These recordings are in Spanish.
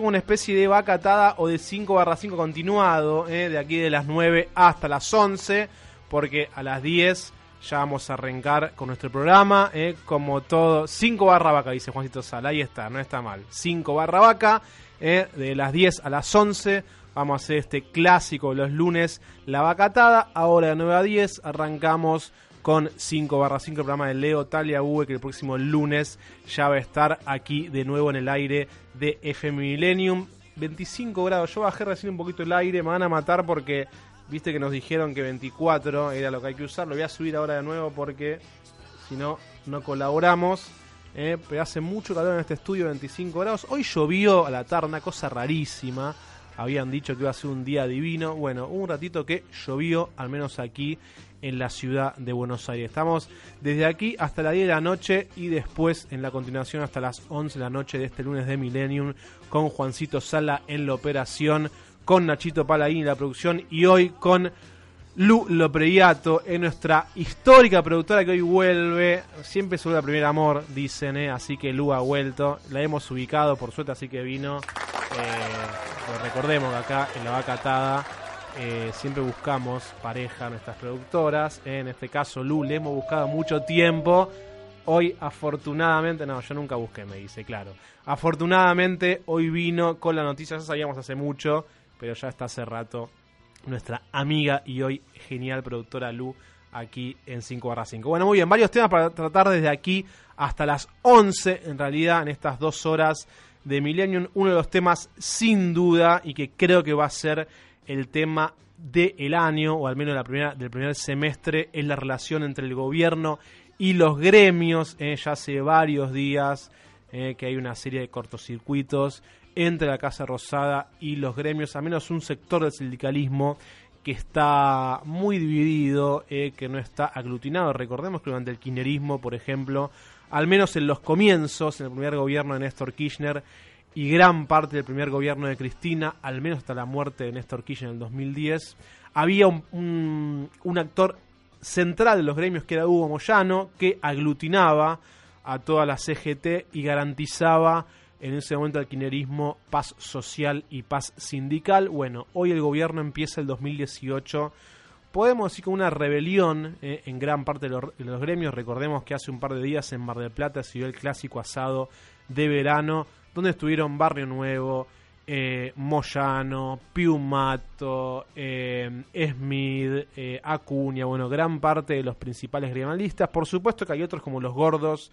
Una especie de vaca atada o de 5 barra 5 continuado, eh, de aquí de las 9 hasta las 11, porque a las 10 ya vamos a arrancar con nuestro programa, eh, como todo, 5 barra vaca, dice Juancito Sala, ahí está, no está mal, 5 barra vaca, eh, de las 10 a las 11 vamos a hacer este clásico los lunes, la vacatada, ahora de 9 a 10 arrancamos con 5 barra 5 el programa de Leo Talia Uwe que el próximo lunes ya va a estar aquí de nuevo en el aire de FM Millennium. 25 grados, yo bajé recién un poquito el aire, me van a matar porque viste que nos dijeron que 24 era lo que hay que usar, lo voy a subir ahora de nuevo porque si no, no colaboramos. Eh, pero hace mucho calor en este estudio, 25 grados. Hoy llovió a la tarde, una cosa rarísima. Habían dicho que iba a ser un día divino. Bueno, un ratito que llovió, al menos aquí en la ciudad de Buenos Aires. Estamos desde aquí hasta las 10 de la noche y después en la continuación hasta las 11 de la noche de este lunes de Millennium con Juancito Sala en la operación, con Nachito Palagín en la producción y hoy con Lu Lopreyato en nuestra histórica productora que hoy vuelve. Siempre sube la primer amor, dicen, ¿eh? así que Lu ha vuelto. La hemos ubicado por suerte, así que vino. Eh, recordemos acá en la vaca atada eh, siempre buscamos pareja nuestras productoras. En este caso, Lu, le hemos buscado mucho tiempo. Hoy, afortunadamente, no, yo nunca busqué, me dice, claro. Afortunadamente, hoy vino con la noticia, ya sabíamos hace mucho, pero ya está hace rato nuestra amiga y hoy genial productora Lu aquí en 5 barra 5. Bueno, muy bien, varios temas para tratar desde aquí hasta las 11, en realidad, en estas dos horas de Millennium. Uno de los temas, sin duda, y que creo que va a ser el tema del año, o al menos la primera, del primer semestre, es la relación entre el gobierno y los gremios. Eh, ya hace varios días eh, que hay una serie de cortocircuitos entre la Casa Rosada y los gremios, al menos un sector del sindicalismo que está muy dividido, eh, que no está aglutinado. Recordemos que durante el kirchnerismo, por ejemplo, al menos en los comienzos, en el primer gobierno de Néstor Kirchner, y gran parte del primer gobierno de Cristina, al menos hasta la muerte de Néstor Kirchner en el 2010, había un, actor central de los gremios que era Hugo Moyano, que aglutinaba a toda la CGT y garantizaba en ese momento el kirchnerismo paz social y paz sindical. Bueno, hoy el gobierno empieza el 2018 podemos decir con una rebelión eh, en gran parte de los, de los, gremios. Recordemos que hace un par de días en Mar del Plata se dio el clásico asado de verano donde estuvieron Barrio Nuevo, eh, Moyano, Piumato, eh, Smith, eh, Acuña, bueno, gran parte de los principales gremialistas. Por supuesto que hay otros como los Gordos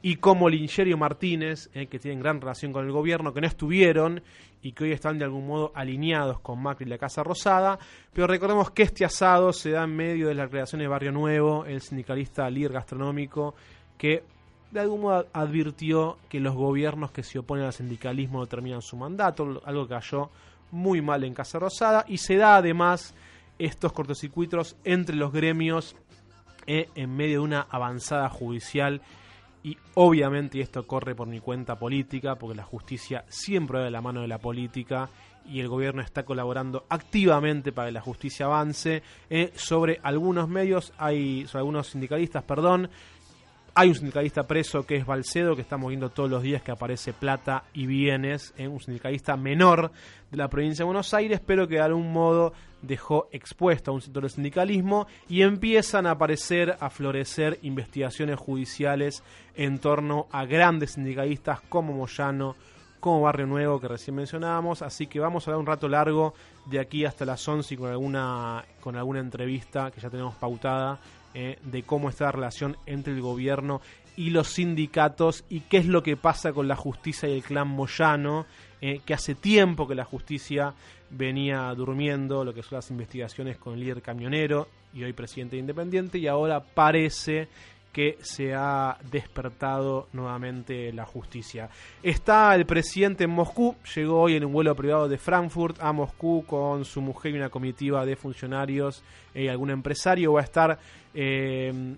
y como Lingerio Martínez, eh, que tienen gran relación con el gobierno, que no estuvieron y que hoy están de algún modo alineados con Macri y la Casa Rosada. Pero recordemos que este asado se da en medio de la creación de Barrio Nuevo, el sindicalista líder gastronómico, que de algún modo advirtió que los gobiernos que se oponen al sindicalismo terminan su mandato, algo que cayó muy mal en Casa Rosada, y se da además estos cortocircuitos entre los gremios eh, en medio de una avanzada judicial y obviamente esto corre por mi cuenta política porque la justicia siempre va de la mano de la política y el gobierno está colaborando activamente para que la justicia avance eh, sobre algunos medios hay sobre algunos sindicalistas perdón hay un sindicalista preso que es Balcedo, que estamos viendo todos los días que aparece plata y bienes, en un sindicalista menor de la provincia de Buenos Aires, pero que de algún modo dejó expuesto a un sector del sindicalismo y empiezan a aparecer, a florecer investigaciones judiciales en torno a grandes sindicalistas como Moyano, como Barrio Nuevo que recién mencionábamos, así que vamos a dar un rato largo de aquí hasta las 11 y con alguna, con alguna entrevista que ya tenemos pautada eh, de cómo está la relación entre el gobierno y los sindicatos y qué es lo que pasa con la justicia y el clan Moyano, eh, que hace tiempo que la justicia venía durmiendo lo que son las investigaciones con el líder camionero y hoy presidente independiente y ahora parece que se ha despertado nuevamente la justicia. Está el presidente en Moscú, llegó hoy en un vuelo privado de Frankfurt a Moscú con su mujer y una comitiva de funcionarios y algún empresario. Va a estar eh,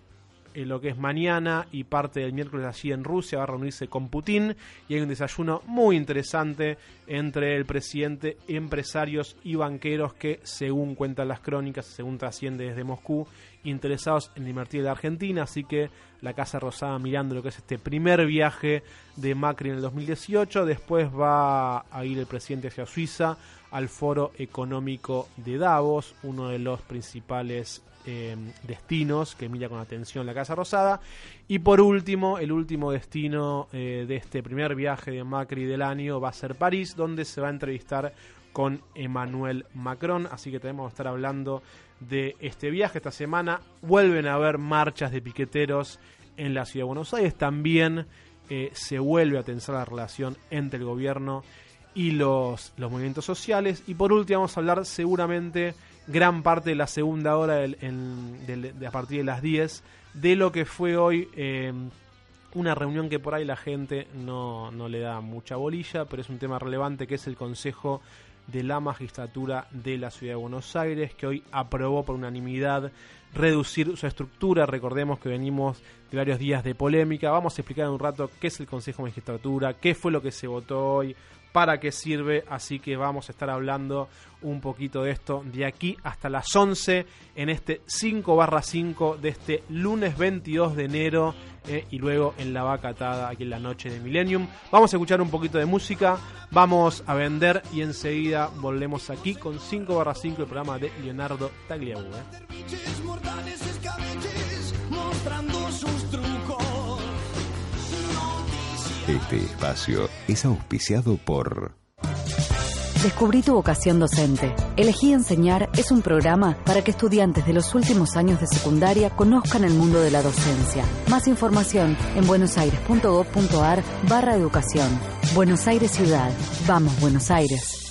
lo que es mañana y parte del miércoles allí en Rusia, va a reunirse con Putin y hay un desayuno muy interesante entre el presidente, empresarios y banqueros que, según cuentan las crónicas, según trasciende desde Moscú, interesados en invertir en la Argentina, así que la Casa Rosada mirando lo que es este primer viaje de Macri en el 2018, después va a ir el presidente hacia Suiza al Foro Económico de Davos, uno de los principales eh, destinos que mira con atención la Casa Rosada. Y por último, el último destino eh, de este primer viaje de Macri del año va a ser París, donde se va a entrevistar con Emmanuel Macron. Así que tenemos que estar hablando de este viaje esta semana. Vuelven a haber marchas de piqueteros en la ciudad de Buenos Aires. También eh, se vuelve a tensar la relación entre el gobierno y los, los movimientos sociales. Y por último vamos a hablar seguramente gran parte de la segunda hora a partir de las 10 de lo que fue hoy eh, una reunión que por ahí la gente no, no le da mucha bolilla, pero es un tema relevante que es el Consejo de la Magistratura de la Ciudad de Buenos Aires, que hoy aprobó por unanimidad reducir su estructura. Recordemos que venimos de varios días de polémica. Vamos a explicar en un rato qué es el Consejo de Magistratura, qué fue lo que se votó hoy, para qué sirve, así que vamos a estar hablando un poquito de esto de aquí hasta las 11 en este 5 barra 5 de este lunes 22 de enero eh, y luego en la vaca atada aquí en la noche de Millennium. Vamos a escuchar un poquito de música, vamos a vender y enseguida volvemos aquí con 5 barra 5 el programa de Leonardo Tagliabue. Este espacio es auspiciado por... Descubrí tu vocación docente. Elegí Enseñar es un programa para que estudiantes de los últimos años de secundaria conozcan el mundo de la docencia. Más información en buenosaires.gov.ar barra educación. Buenos Aires Ciudad. Vamos, Buenos Aires.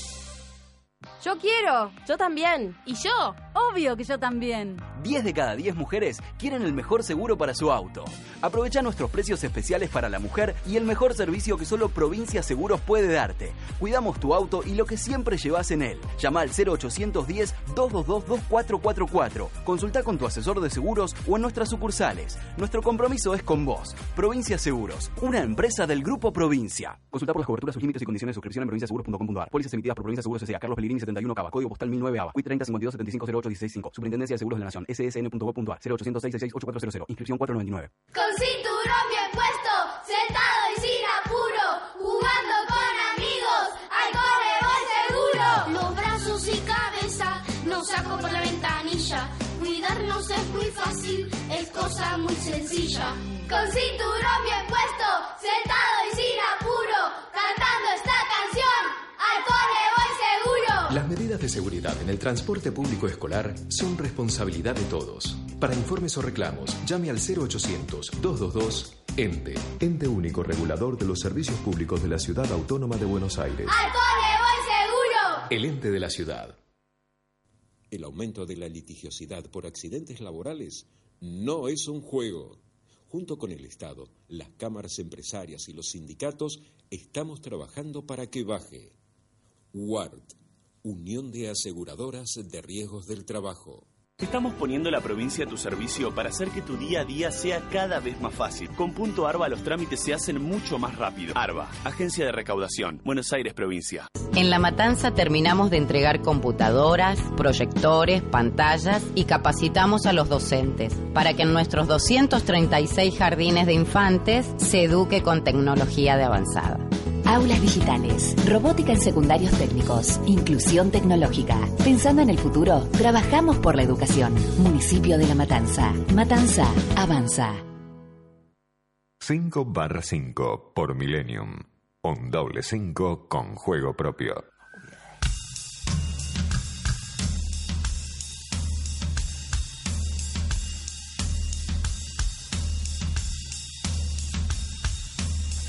Yo quiero. Yo también. ¿Y yo? Obvio que yo también. 10 de cada 10 mujeres quieren el mejor seguro para su auto. Aprovecha nuestros precios especiales para la mujer y el mejor servicio que solo Provincia Seguros puede darte. Cuidamos tu auto y lo que siempre llevas en él. Llama al 0810-222-2444. Consulta con tu asesor de seguros o en nuestras sucursales. Nuestro compromiso es con vos. Provincia Seguros, una empresa del Grupo Provincia. Consulta por las coberturas, sus límites y condiciones de suscripción en provinciaseguros.com.ar. Pólizas emitidas por Provincia Seguros S.A. Carlos Pellegrini 71 Cava. Código postal 1009 ABA. 30 52 75 08 165. Superintendencia de Seguros de la Nación. ssn.gov.ar 0800 666 Inscripción 499. Con cinturón bien puesto, sentado y sin apuro, jugando con amigos, al cole voy seguro. Los brazos y cabeza nos saco por la ventanilla. Cuidarnos es muy fácil, es cosa muy sencilla. Con cinturón bien puesto, sentado y sin apuro, cantando esta canción, al cole voy seguro. Las medidas de seguridad en el transporte público escolar son responsabilidad de todos. Para informes o reclamos, llame al 0800-222-ENTE, ente único regulador de los servicios públicos de la Ciudad Autónoma de Buenos Aires. Al cole voy seguro. El ente de la ciudad. El aumento de la litigiosidad por accidentes laborales no es un juego. Junto con el Estado, las cámaras empresarias y los sindicatos estamos trabajando para que baje. WART, Unión de Aseguradoras de Riesgos del Trabajo. Estamos poniendo la provincia a tu servicio para hacer que tu día a día sea cada vez más fácil. Con Punto Arba los trámites se hacen mucho más rápido. Arba, Agencia de Recaudación, Buenos Aires Provincia. En La Matanza terminamos de entregar computadoras, proyectores, pantallas y capacitamos a los docentes para que en nuestros 236 jardines de infantes se eduque con tecnología de avanzada. Aulas digitales, robótica en secundarios técnicos, inclusión tecnológica. Pensando en el futuro, trabajamos por la educación. Municipio de La Matanza. Matanza, avanza. 5 barra 5 por Millennium. Un doble 5 con juego propio.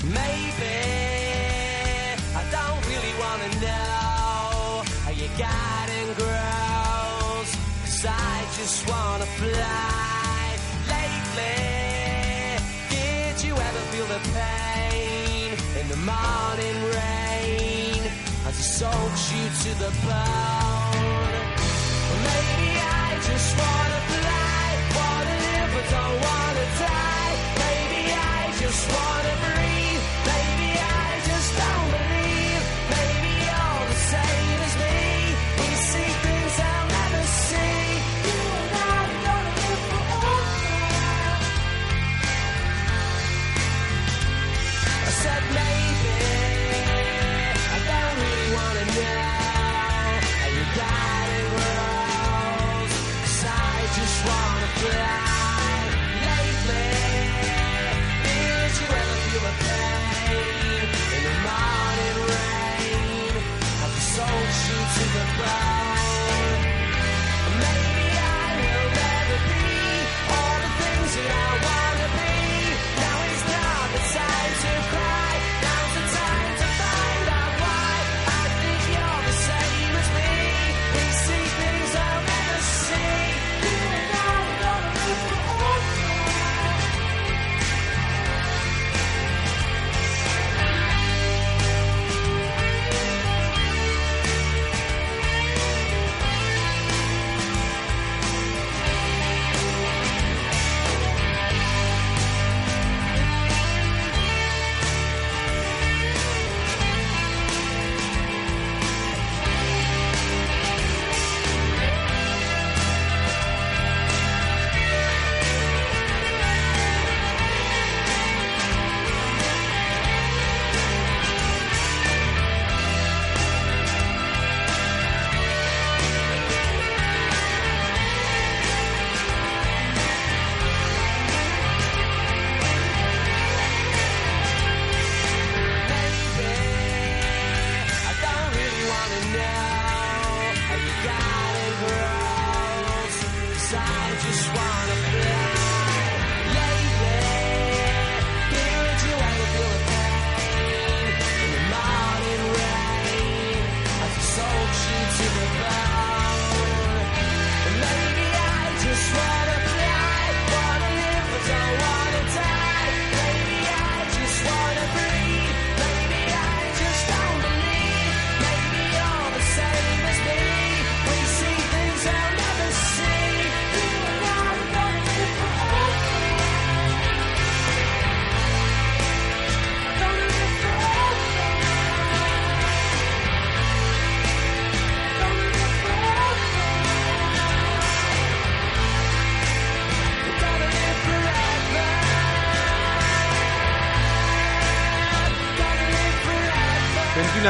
Maybe garden grows. Cause I just wanna fly lately. Did you ever feel the pain in the morning rain as it soaks you to the bone? Well, maybe I just wanna fly, wanna live, but don't wanna die. Maybe I just wanna.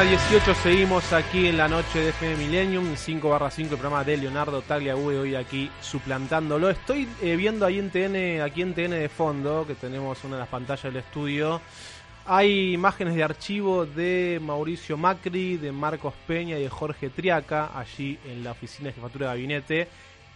21 a 18 seguimos aquí en la noche de FM Millennium, 5 barra 5, el programa de Leonardo Tagliabue, hoy aquí suplantándolo. Estoy eh, viendo ahí en TN, aquí en TN de fondo, que tenemos una de las pantallas del estudio. Hay imágenes de archivo de Mauricio Macri, de Marcos Peña y de Jorge Triaca, allí en la oficina de jefatura de gabinete.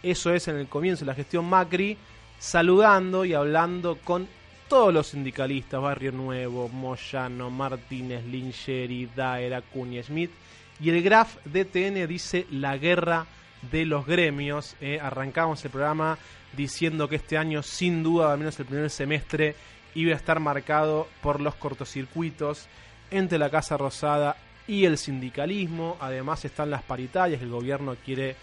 Eso es en el comienzo de la gestión Macri, saludando y hablando con todos los sindicalistas, Barrio Nuevo, Moyano, Martínez, Lingeri, Daer, Acuña, Smith. Y el graph de TN dice la guerra de los gremios. Eh, arrancamos el programa diciendo que este año, sin duda, al menos el primer semestre, iba a estar marcado por los cortocircuitos entre la Casa Rosada y el sindicalismo. Además están las paritarias, el gobierno quiere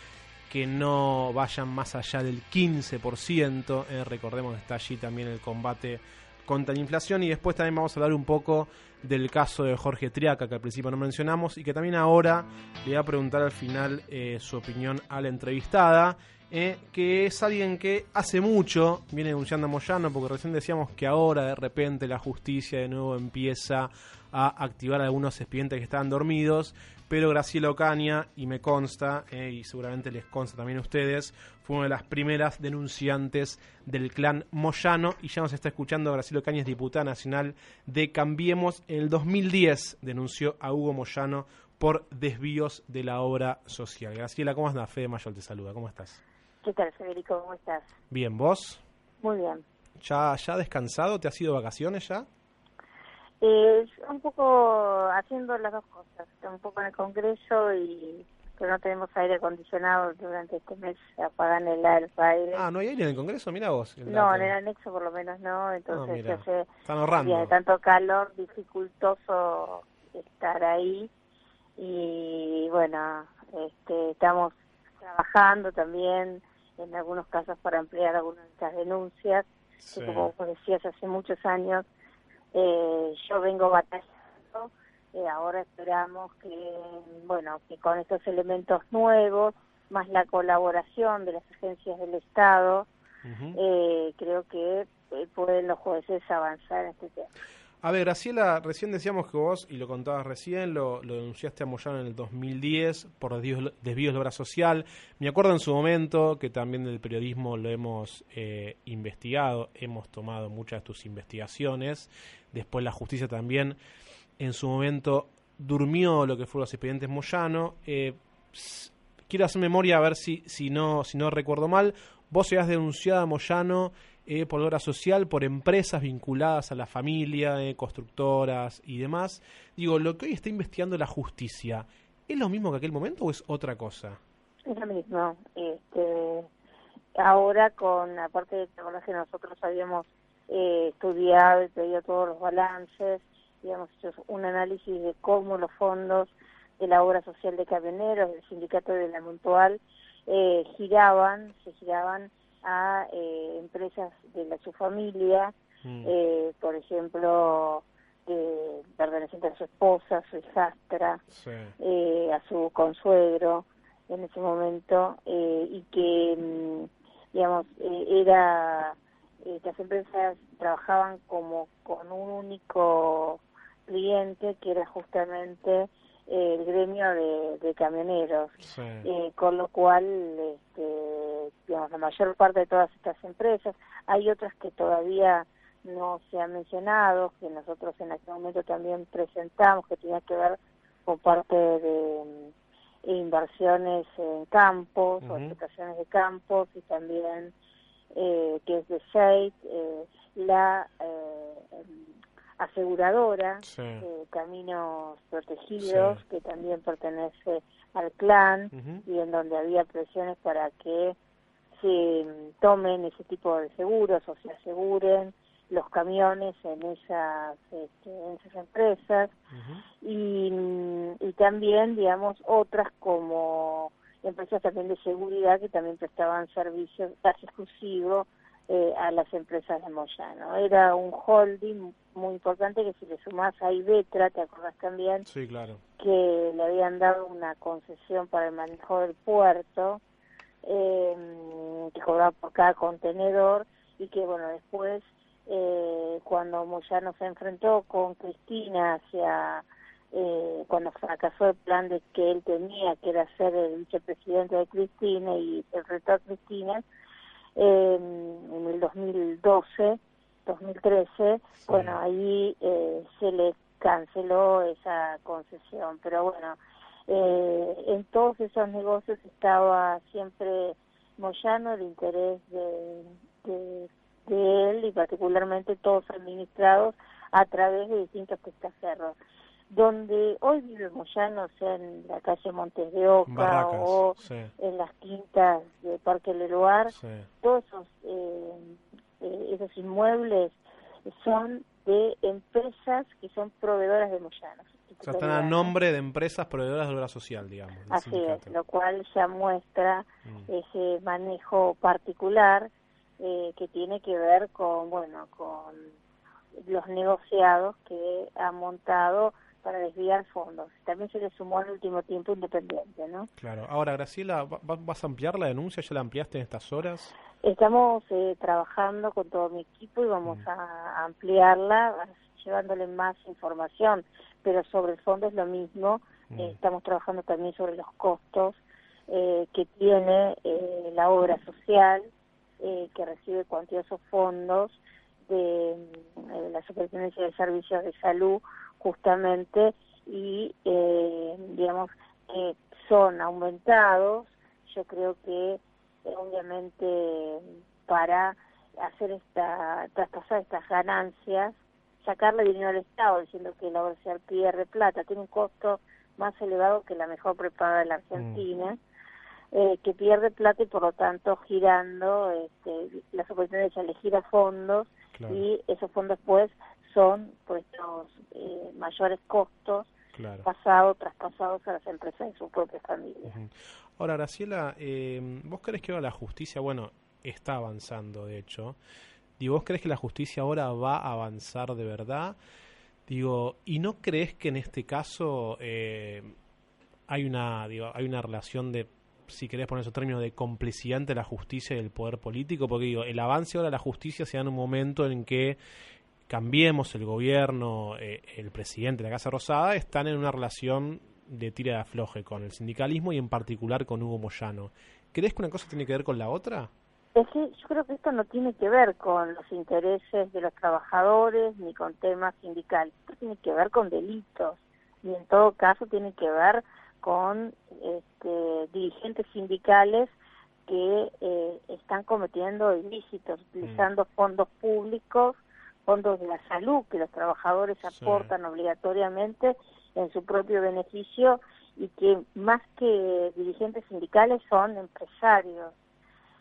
que no vayan más allá del 15%. Eh, recordemos que está allí también el combate contra la inflación. Y después también vamos a hablar un poco del caso de Jorge Triaca, que al principio no mencionamos, y que también ahora le voy a preguntar al final eh, su opinión a la entrevistada. eh, que es alguien que hace mucho viene denunciando a Moyano, porque recién decíamos que ahora de repente la justicia de nuevo empieza a activar algunos expedientes que estaban dormidos, pero Graciela Ocaña, y me consta, eh, y seguramente les consta también a ustedes, fue una de las primeras denunciantes del clan Moyano, y ya nos está escuchando Graciela Ocaña, es diputada nacional de Cambiemos. En el 2010 denunció a Hugo Moyano por desvíos de la obra social. Graciela, ¿cómo estás? Fede Mayor te saluda, ¿cómo estás? ¿Qué tal, Federico? ¿Cómo estás? Bien, ¿vos? Muy bien. ¿Ya, ya descansado? ¿Te has ido de vacaciones ya? Eh, un poco haciendo las dos cosas, un poco en el Congreso y pero no tenemos aire acondicionado durante este mes, apagan el, aire. Ah, ¿no hay aire en el Congreso? Mira vos. el No, en el anexo por lo menos no, entonces Ah, mira. se hace Están ahorrando. de tanto calor dificultoso estar ahí y bueno, este, estamos trabajando también en algunos casos para ampliar algunas de estas denuncias, Sí. que como vos decías hace muchos años eh, yo vengo batallando, eh, ahora esperamos que, bueno, que con estos elementos nuevos, más la colaboración de las agencias del Estado, eh, creo que eh, pueden los jueces avanzar en este tema. A ver, Graciela, recién decíamos que vos, y lo contabas recién, lo, lo denunciaste a Moyano en el 2010 por desvíos, desvíos de obra social. Me acuerdo en su momento que también del periodismo lo hemos eh, investigado, hemos tomado muchas de tus investigaciones. Después la justicia también, en su momento, durmió lo que fueron los expedientes Moyano. Eh, quiero hacer memoria a ver si, si, no, si no recuerdo mal. Vos has denunciado a Moyano eh, por obra social, por empresas vinculadas a la familia, eh, constructoras y demás. Digo, lo que hoy está investigando la justicia, ¿es lo mismo que aquel momento o es otra cosa? Es lo mismo. Este, ahora con, aparte de ¿te que nosotros habíamos eh, estudiado y pedido todos los balances, habíamos hecho un análisis de cómo los fondos de la obra social de camioneros, del sindicato de la Mutual, eh, giraban, se giraban a eh, empresas de la, su familia, eh, por ejemplo, eh, pertenecientes a su esposa, su hijastra, eh, a su consuegro en ese momento eh, y que mm, digamos eh, era las empresas trabajaban como con un único cliente que era justamente el gremio de, de camioneros. Eh, con lo cual este, digamos la mayor parte de todas estas empresas hay otras que todavía no se han mencionado que nosotros en aquel momento también presentamos que tenía que ver con parte de mm, inversiones en campos o explotaciones de campos y también eh, que es de Shade, eh, la eh, em, aseguradora Sí. eh, Caminos Protegidos, Sí. que también pertenece al clan y en donde había presiones para que se mm, tomen ese tipo de seguros o se aseguren los camiones en esas, este, en esas empresas y, mm, y también, digamos, otras como empresas también de seguridad que también prestaban servicios casi exclusivos eh, a las empresas de Moyano. Era un holding muy importante que si le sumás a Ibetra, ¿te acordás también? Sí, claro. que le habían dado una concesión para el manejo del puerto, eh, que cobraba por cada contenedor y que, bueno, después, eh, cuando Moyano se enfrentó con Cristina hacia, eh, cuando fracasó el plan de que él tenía, que era ser el vicepresidente de Cristina y el reto a Cristina, eh, en el 2012, 2013, bueno, ahí eh, se le canceló esa concesión, pero bueno, eh, en todos esos negocios estaba siempre Moyano, el interés de, de, de él y particularmente todos administrados a través de distintos testaferros. Donde hoy vive Moyano, sea en la calle Montes de Oca Barracas, o sí. en las quintas de Parque Leroar, Sí. todos esos, eh, eh, esos inmuebles son de empresas que son proveedoras de Moyano. O sea, están a nombre de empresas proveedoras de obra social, digamos. Así sindicato. es, lo cual ya muestra Mm. ese manejo particular eh, que tiene que ver con, bueno, con los negociados que ha montado para desviar fondos. También se le sumó al último tiempo Independiente, ¿no? Claro. Ahora, Graciela, ¿va- va- ¿vas a ampliar la denuncia? ¿Ya la ampliaste en estas horas? Estamos eh, trabajando con todo mi equipo y vamos a ampliarla, llevándole más información, pero sobre el fondo es lo mismo. Eh, estamos trabajando también sobre los costos eh, que tiene eh, la obra social, eh, que recibe cuantiosos fondos de la Superintendencia de Servicios de Salud, justamente, y eh, digamos que son aumentados. Yo creo que obviamente para hacer esta traspasar estas ganancias sacarle dinero al Estado diciendo que la social pierde plata tiene un costo más elevado que la mejor preparada de la Argentina, eh, que pierde plata y por lo tanto girando, este, las oportunidades de elegir a fondos Claro. y esos fondos pues son pues los eh, mayores costos Claro. pasados, traspasados a las empresas de sus propias familias. Ahora, Graciela, eh, ¿vos crees que ahora la justicia, bueno, está avanzando, de hecho? Digo, ¿vos crees que la justicia ahora va a avanzar de verdad? Digo, ¿y no crees que en este caso eh, hay una, digo, hay una relación de, si querés poner esos términos, de complicidad entre la justicia y el poder político? Porque digo, el avance ahora de la justicia se da en un momento en que cambiemos el gobierno, eh, el presidente de la Casa Rosada, están en una relación de tira de afloje con el sindicalismo y en particular con Hugo Moyano. ¿Crees que una cosa tiene que ver con la otra? Es que yo creo que esto no tiene que ver con los intereses de los trabajadores ni con temas sindicales, esto tiene que ver con delitos y en todo caso tiene que ver con este, dirigentes sindicales que eh, están cometiendo ilícitos, utilizando fondos públicos, fondos de la salud que los trabajadores aportan obligatoriamente en su propio beneficio y que más que dirigentes sindicales son empresarios.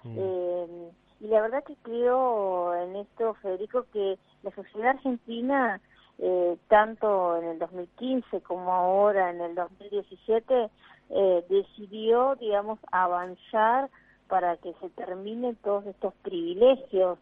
Eh, y la verdad que creo en esto, Federico, que la sociedad argentina, eh, tanto en el 2015 como ahora en el 2017, eh, decidió, digamos, avanzar para que se terminen todos estos privilegios,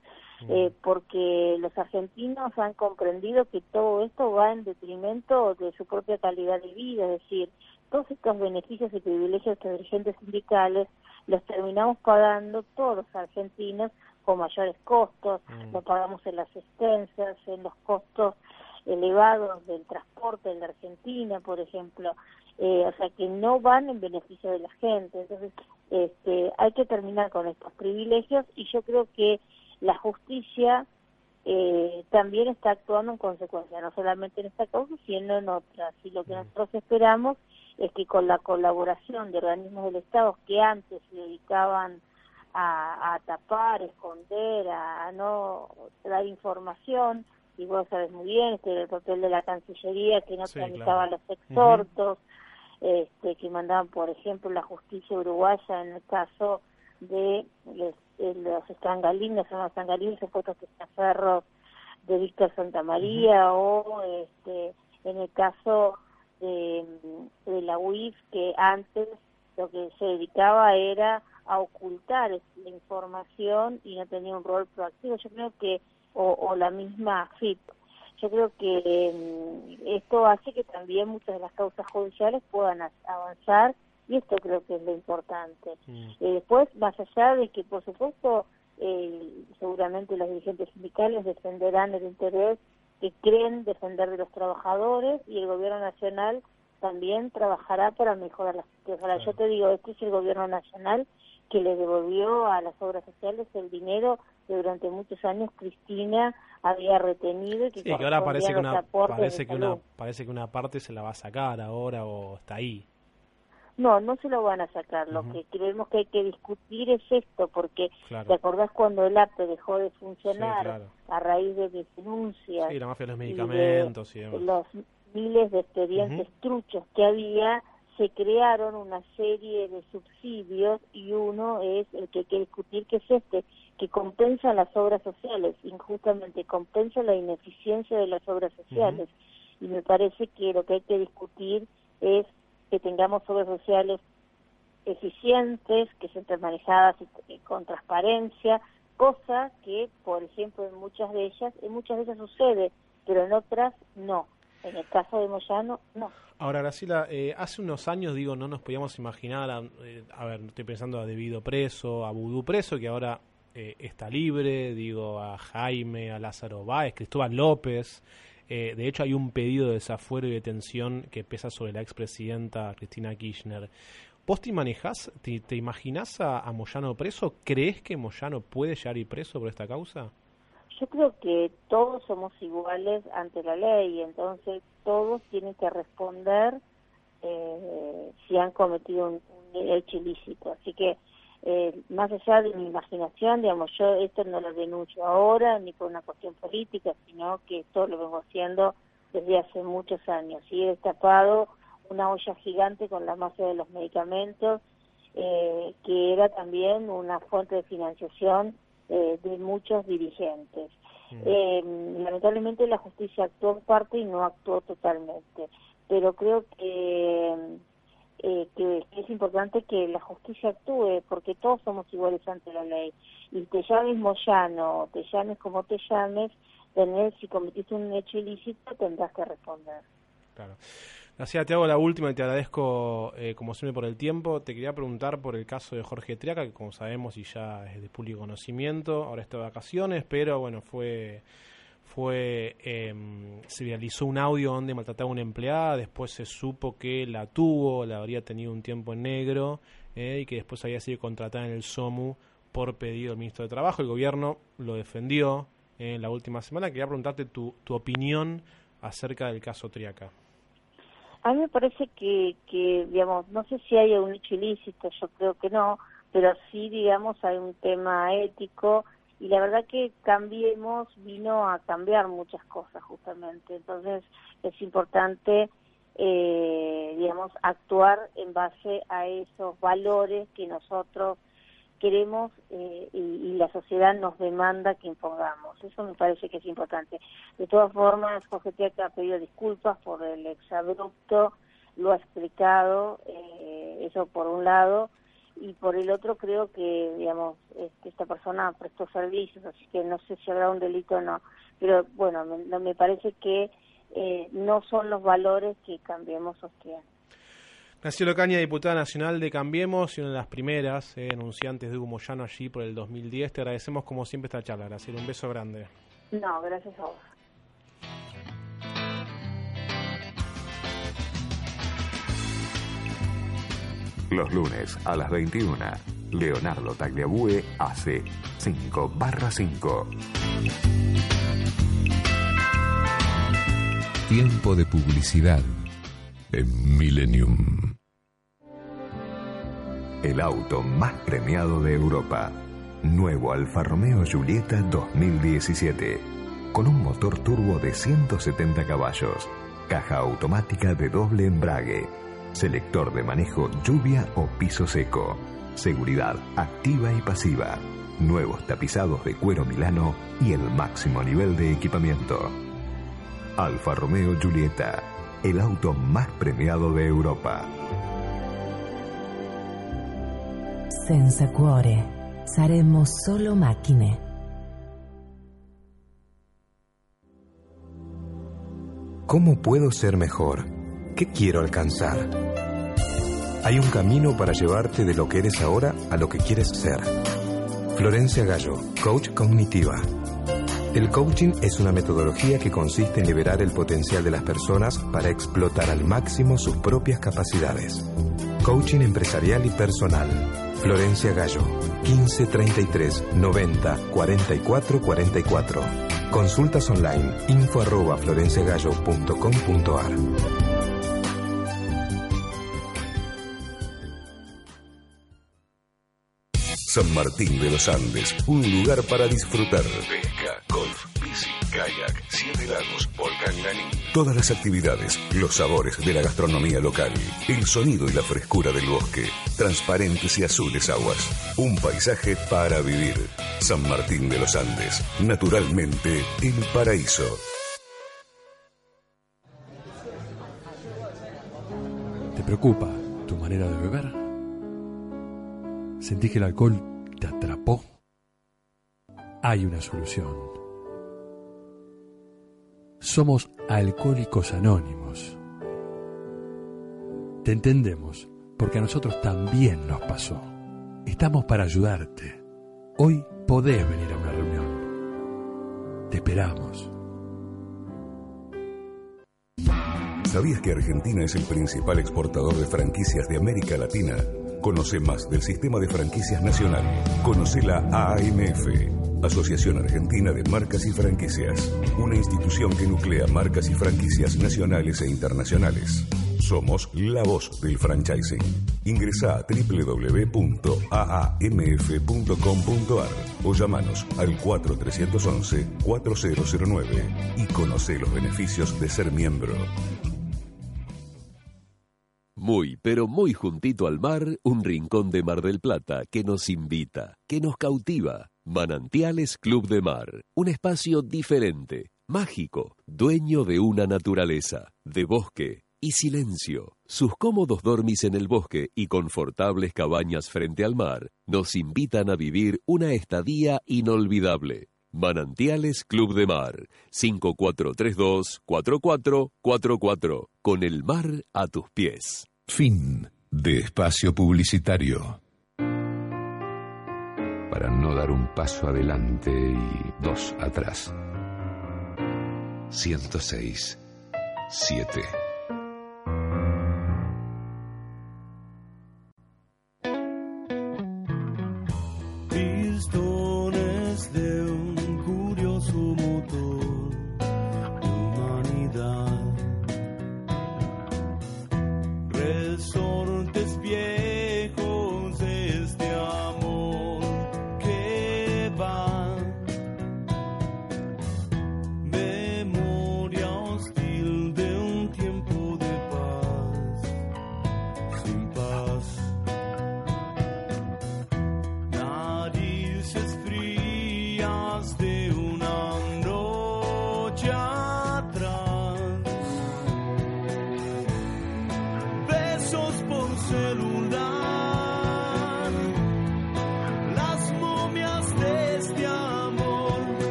eh, porque los argentinos han comprendido que todo esto va en detrimento de su propia calidad de vida, es decir, todos estos beneficios y privilegios de dirigentes sindicales los terminamos pagando todos los argentinos con mayores costos, lo pagamos en las expensas, en los costos elevados del transporte en la Argentina, por ejemplo, eh, o sea que no van en beneficio de la gente. Entonces, este, hay que terminar con estos privilegios y yo creo que la justicia eh, también está actuando en consecuencia, no solamente en esta causa, sino en otras. Y lo que nosotros esperamos es que con la colaboración de organismos del Estado que antes se dedicaban a, a tapar, esconder, a, a no dar información, y vos sabes muy bien, este era el papel de la Cancillería que no Sí, tramitaba claro. los exhortos, este, que mandaban, por ejemplo, la justicia uruguaya en el caso de, les- de los estangalinos, son los estangalinos supuestos testaferros de Víctor Santa María o este, en el caso de, de la UIF que antes lo que se dedicaba era a ocultar la información y no tenía un rol proactivo. Yo creo que, o, o la misma FIP, yo creo que mm, esto hace que también muchas de las causas judiciales puedan avanzar y esto creo que es lo importante. Eh, después, más allá de que, por supuesto, eh, seguramente los dirigentes sindicales defenderán el interés que creen defender de los trabajadores y el gobierno nacional también trabajará para mejorar las. Ahora, yo te digo, este es el gobierno nacional que le devolvió a las obras sociales el dinero que durante muchos años Cristina había retenido y que, Sí, que ahora parece que, una, parece, que una, parece que una parte se la va a sacar ahora o está ahí. No, no se lo van a sacar. Lo que creemos que hay que discutir es esto, porque Claro. ¿te acordás cuando el APE dejó de funcionar Sí, claro. a raíz de denuncias? Sí, la mafia de los y medicamentos y demás. los miles de expedientes truchos que había, se crearon una serie de subsidios y uno es el que hay que discutir, que es este, que compensa las obras sociales, injustamente compensa la ineficiencia de las obras sociales. Y me parece que lo que hay que discutir es que tengamos obras sociales eficientes, que sean manejadas con transparencia, cosa que, por ejemplo, en muchas de ellas, en muchas de ellas sucede, pero en otras no. En el caso de Moyano, no. Ahora, Graciela, eh, hace unos años, digo, no nos podíamos imaginar, a, eh, a ver, estoy pensando a Debido preso, a Vudú preso, que ahora eh, está libre, digo, a Jaime, a Lázaro Báez, Cristóbal López. Eh, de hecho, hay un pedido de desafuero y detención que pesa sobre la expresidenta Cristina Kirchner. ¿Vos te manejás, te, te imaginás a, a Moyano preso? ¿Crees que Moyano puede llegar ir preso por esta causa? Yo creo que todos somos iguales ante la ley, entonces todos tienen que responder eh, si han cometido un, un hecho ilícito. Así que, eh, más allá de mi imaginación, digamos, yo esto no lo denuncio ahora ni por una cuestión política, sino que esto lo vengo haciendo desde hace muchos años. Y he destapado una olla gigante con la mafia de los medicamentos, eh, que era también una fuente de financiación eh, de muchos dirigentes. Eh, lamentablemente la justicia actuó en parte y no actuó totalmente, pero creo que, eh, que es importante que la justicia actúe porque todos somos iguales ante la ley y te llames Moyano, te llames como te llames, tener, si cometiste un hecho ilícito tendrás que responder. Claro. Gracias, te hago la última y te agradezco eh, como siempre por el tiempo. Te quería preguntar por el caso de Jorge Triaca, que como sabemos y ya es de público conocimiento, ahora está de vacaciones, pero bueno, fue fue em, se realizó un audio donde maltrataba a una empleada, después se supo que la tuvo, la habría tenido un tiempo en negro eh, y que después había sido contratada en el SOMU por pedido del ministro de Trabajo. El gobierno lo defendió eh, en la última semana. Quería preguntarte tu, tu opinión acerca del caso Triaca. A mí me parece que, que, digamos, no sé si hay un hecho ilícito, yo creo que no, pero sí, digamos, hay un tema ético y la verdad que Cambiemos vino a cambiar muchas cosas justamente. Entonces es importante, eh, digamos, actuar en base a esos valores que nosotros queremos eh, y, y, la sociedad nos demanda que impongamos. Eso me parece que es importante. De todas formas, Jorge Tiaca ha pedido disculpas por el exabrupto, lo ha explicado, eh, eso por un lado, y por el otro creo que, digamos, este, esta persona prestó servicios, así que no sé si habrá un delito o no, pero bueno, me, me parece que eh, no son los valores que Cambiemos sostiene. Graciela Caña, diputada nacional de Cambiemos y una de las primeras eh, enunciantes de Hugo Moyano allí por el 2010. Te agradecemos como siempre esta charla, Graciela. Un beso grande. No, gracias a vos. Los lunes a las 21, Leonardo Tagliabue hace 5 barra 5. Tiempo de publicidad en Millennium. El auto más premiado de Europa. Nuevo Alfa Romeo Giulietta 2017. Con un motor turbo de 170 caballos. Caja automática de doble embrague. Selector de manejo lluvia o piso seco. Seguridad activa y pasiva. Nuevos tapizados de cuero milano y el máximo nivel de equipamiento. Alfa Romeo Giulietta el auto más premiado de Europa. Senza cuore, saremo solo macchine. ¿Cómo puedo ser mejor? ¿Qué quiero alcanzar? Hay un camino para llevarte de lo que eres ahora a lo que quieres ser. Florencia Gallo, coach cognitiva. El coaching es una metodología que consiste en liberar el potencial de las personas para explotar al máximo sus propias capacidades. Coaching empresarial y personal. Florencia Gallo, 1533 90 44 44. Consultas online info arroba florenciagallo.com.ar. San Martín de los Andes, un lugar para disfrutar. Pesca, golf, bici, kayak, siete lagos, volcán Ganí. Todas las actividades, los sabores de la gastronomía local, el sonido y la frescura del bosque, transparentes y azules aguas. Un paisaje para vivir. San Martín de los Andes, naturalmente el paraíso. ¿Te preocupa tu manera de beber? ¿Sentís que el alcohol te atrapó? Hay una solución. Somos alcohólicos anónimos. Te entendemos, porque a nosotros también nos pasó. Estamos para ayudarte. Hoy podés venir a una reunión. Te esperamos. ¿Sabías que Argentina es el principal exportador de franquicias de América Latina? Conoce más del sistema de franquicias nacional. Conoce la AMF, Asociación Argentina de Marcas y Franquicias, una institución que nuclea marcas y franquicias nacionales e internacionales. Somos la voz del franchising. Ingresa a www.aamf.com.ar o llamanos al 4311-4009 y conoce los beneficios de ser miembro. Muy, pero muy juntito al mar, un rincón de Mar del Plata que nos invita, que nos cautiva. Manantiales Club de Mar, un espacio diferente, mágico, dueño de una naturaleza, de bosque y silencio. Sus cómodos dormis en el bosque y confortables cabañas frente al mar nos invitan a vivir una estadía inolvidable. Manantiales Club de Mar, 5432-4444, con el mar a tus pies. Fin de espacio publicitario. Para no dar un paso adelante y dos atrás. 106. 7.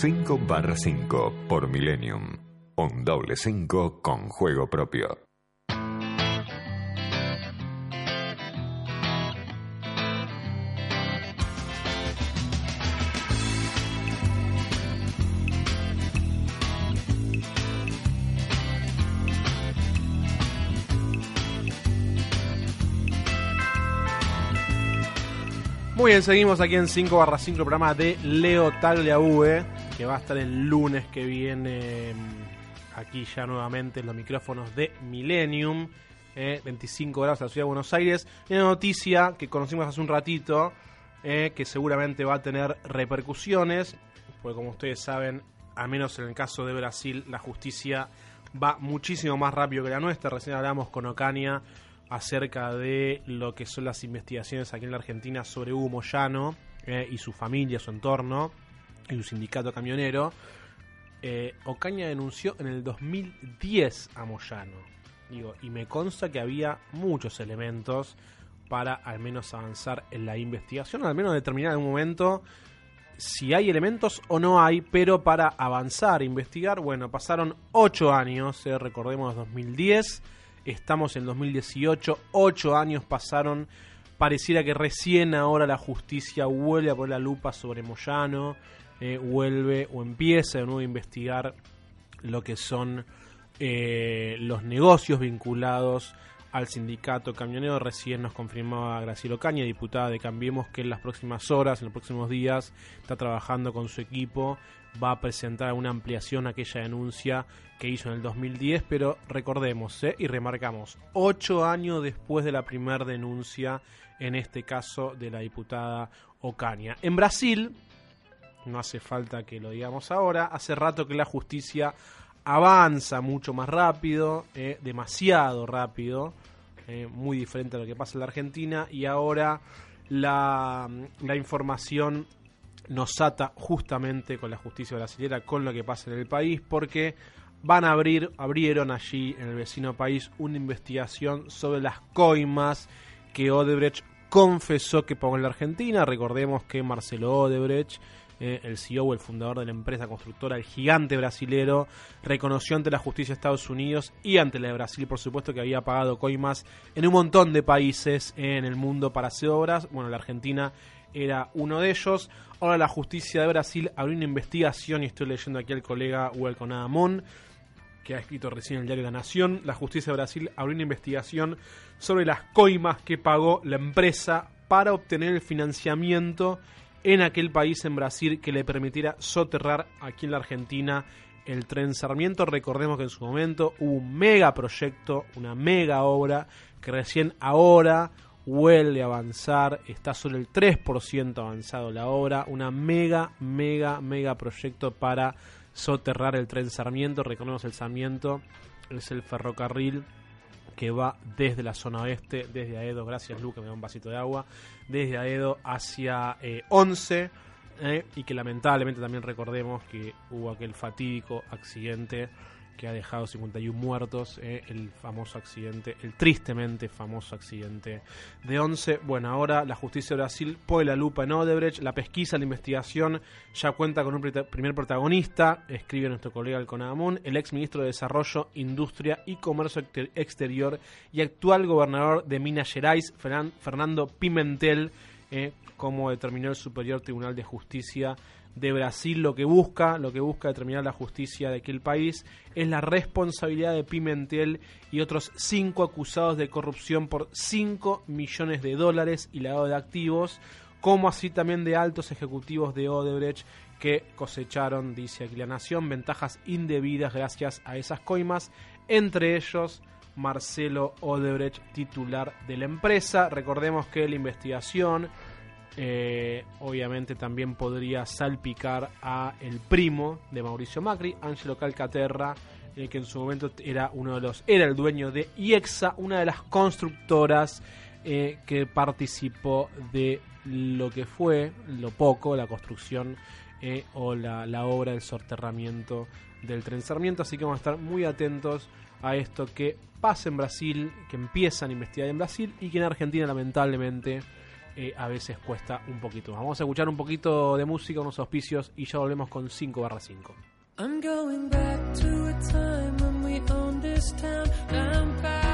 5 barra 5 por Millennium. Un doble 5 con juego propio. Muy bien, seguimos aquí en 5 barra 5, el programa de Leo Tagliabue, que va a estar el lunes que viene mm, aquí ya nuevamente en los micrófonos de Millennium, eh, 25 grados a la ciudad de Buenos Aires. Una noticia que conocimos hace un ratito, eh, que seguramente va a tener repercusiones, porque como ustedes saben, al menos en el caso de Brasil, la justicia va muchísimo más rápido que la nuestra. Recién hablamos con Ocaña acerca de lo que son las investigaciones aquí en la Argentina sobre Hugo Moyano eh, y su familia, su entorno y su sindicato camionero. Eh, Ocaña denunció en el 2010 a Moyano. Digo, y me consta que había muchos elementos para al menos avanzar en la investigación, al menos determinar en un momento si hay elementos o no hay, pero para avanzar, investigar, bueno, pasaron 8 años, eh, recordemos 2010, estamos en 2018, 8 años pasaron, pareciera que recién ahora la justicia vuelve a poner la lupa sobre Moyano, eh, vuelve o empieza de nuevo a investigar lo que son eh, los negocios vinculados al sindicato camionero. Recién nos confirmaba Graciela Ocaña, diputada de Cambiemos, que en las próximas horas, en los próximos días, está trabajando con su equipo. Va a presentar una ampliación a aquella denuncia que hizo en el 2010, pero recordemos ¿eh? y remarcamos, ocho años después de la primera denuncia, en este caso de la diputada Ocaña. En Brasil, no hace falta que lo digamos ahora, hace rato que la justicia avanza mucho más rápido, eh, demasiado rápido, eh, muy diferente a lo que pasa en la Argentina, y ahora la, la información nos ata justamente con la justicia brasileña, con lo que pasa en el país, porque van a abrir, abrieron allí en el vecino país una investigación sobre las coimas que Odebrecht confesó que pagó en la Argentina. Recordemos que Marcelo Odebrecht eh, el CEO, el fundador de la empresa constructora, el gigante brasilero, reconoció ante la justicia de Estados Unidos y ante la de Brasil, por supuesto, que había pagado coimas en un montón de países en el mundo para hacer obras. Bueno, la Argentina era uno de ellos. Ahora la justicia de Brasil abrió una investigación, y estoy leyendo aquí al colega Welcome Adamón, que ha escrito recién el diario La Nación. La justicia de Brasil abrió una investigación sobre las coimas que pagó la empresa para obtener el financiamiento en aquel país, en Brasil, que le permitiera soterrar aquí en la Argentina el tren Sarmiento. Recordemos que en su momento hubo un mega proyecto, una mega obra, que recién ahora huele a avanzar, está solo el 3% avanzado la obra, una mega, mega, mega proyecto para soterrar el tren Sarmiento. Recordemos el Sarmiento es el ferrocarril que va desde la zona oeste, desde Aedo, gracias Luca, me da un vasito de agua, desde Aedo hacia eh, 11, eh, y que lamentablemente también recordemos que hubo aquel fatídico accidente que ha dejado 51 muertos, eh, el famoso accidente, el tristemente famoso accidente de 11. Bueno, ahora la justicia de Brasil pone la lupa en Odebrecht, la pesquisa, la investigación ya cuenta con un primer protagonista, escribe nuestro colega Alconadamun, el ex ministro de Desarrollo, Industria y Comercio Exterior y actual gobernador de Minas Gerais, Fernando Pimentel, eh, como determinó el Superior Tribunal de Justicia de Brasil lo que busca, lo que busca determinar la justicia de aquel país, es la responsabilidad de Pimentel y otros cinco acusados de corrupción por 5 millones de dólares y lavado de activos, como así también de altos ejecutivos de Odebrecht que cosecharon, dice aquí la Nación, ventajas indebidas gracias a esas coimas, entre ellos Marcelo Odebrecht, titular de la empresa. Recordemos que la investigación eh, obviamente también podría salpicar a el primo de Mauricio Macri, Angelo Calcaterra, eh, que en su momento era uno de los, era el dueño de IEXA, una de las constructoras eh, que participó de lo que fue, lo poco, la construcción o la, la obra del soterramiento del tren Sarmiento, así que vamos a estar muy atentos a esto que pasa en Brasil, que empiezan a investigar en Brasil y que en Argentina lamentablemente eh, a veces cuesta un poquito. Vamos a escuchar un poquito de música, unos auspicios y ya volvemos con 5 barra 5. I'm going back to a time when we owned this town down Powder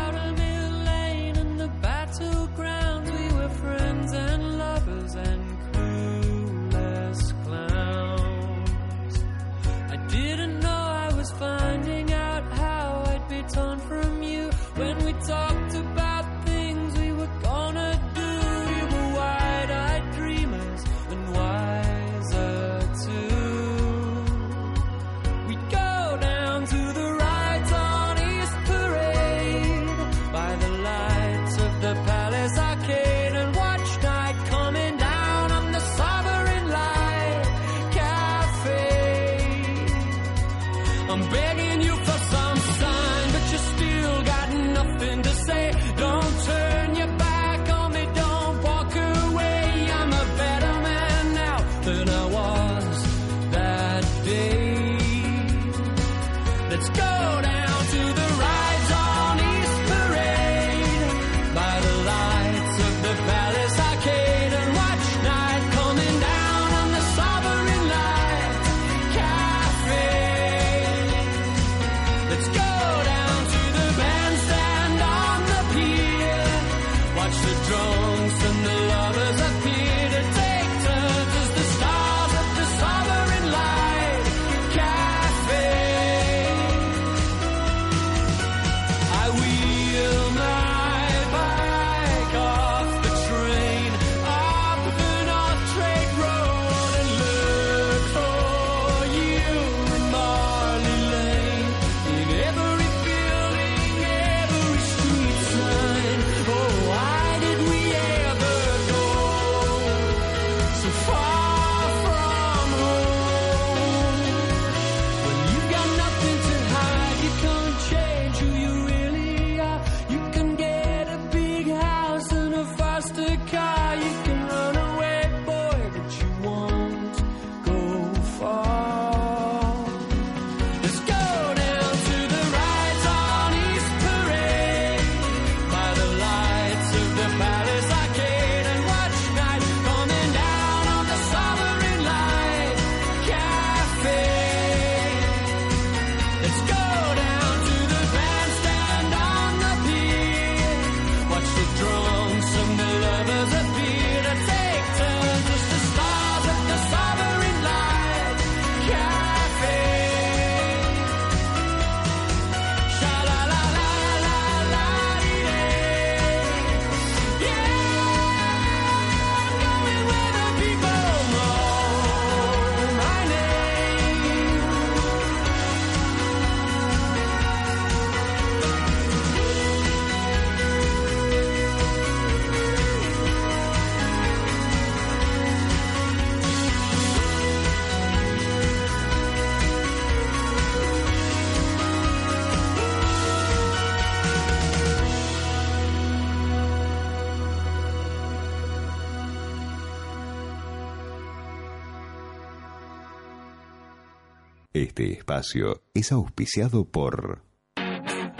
Este espacio es auspiciado por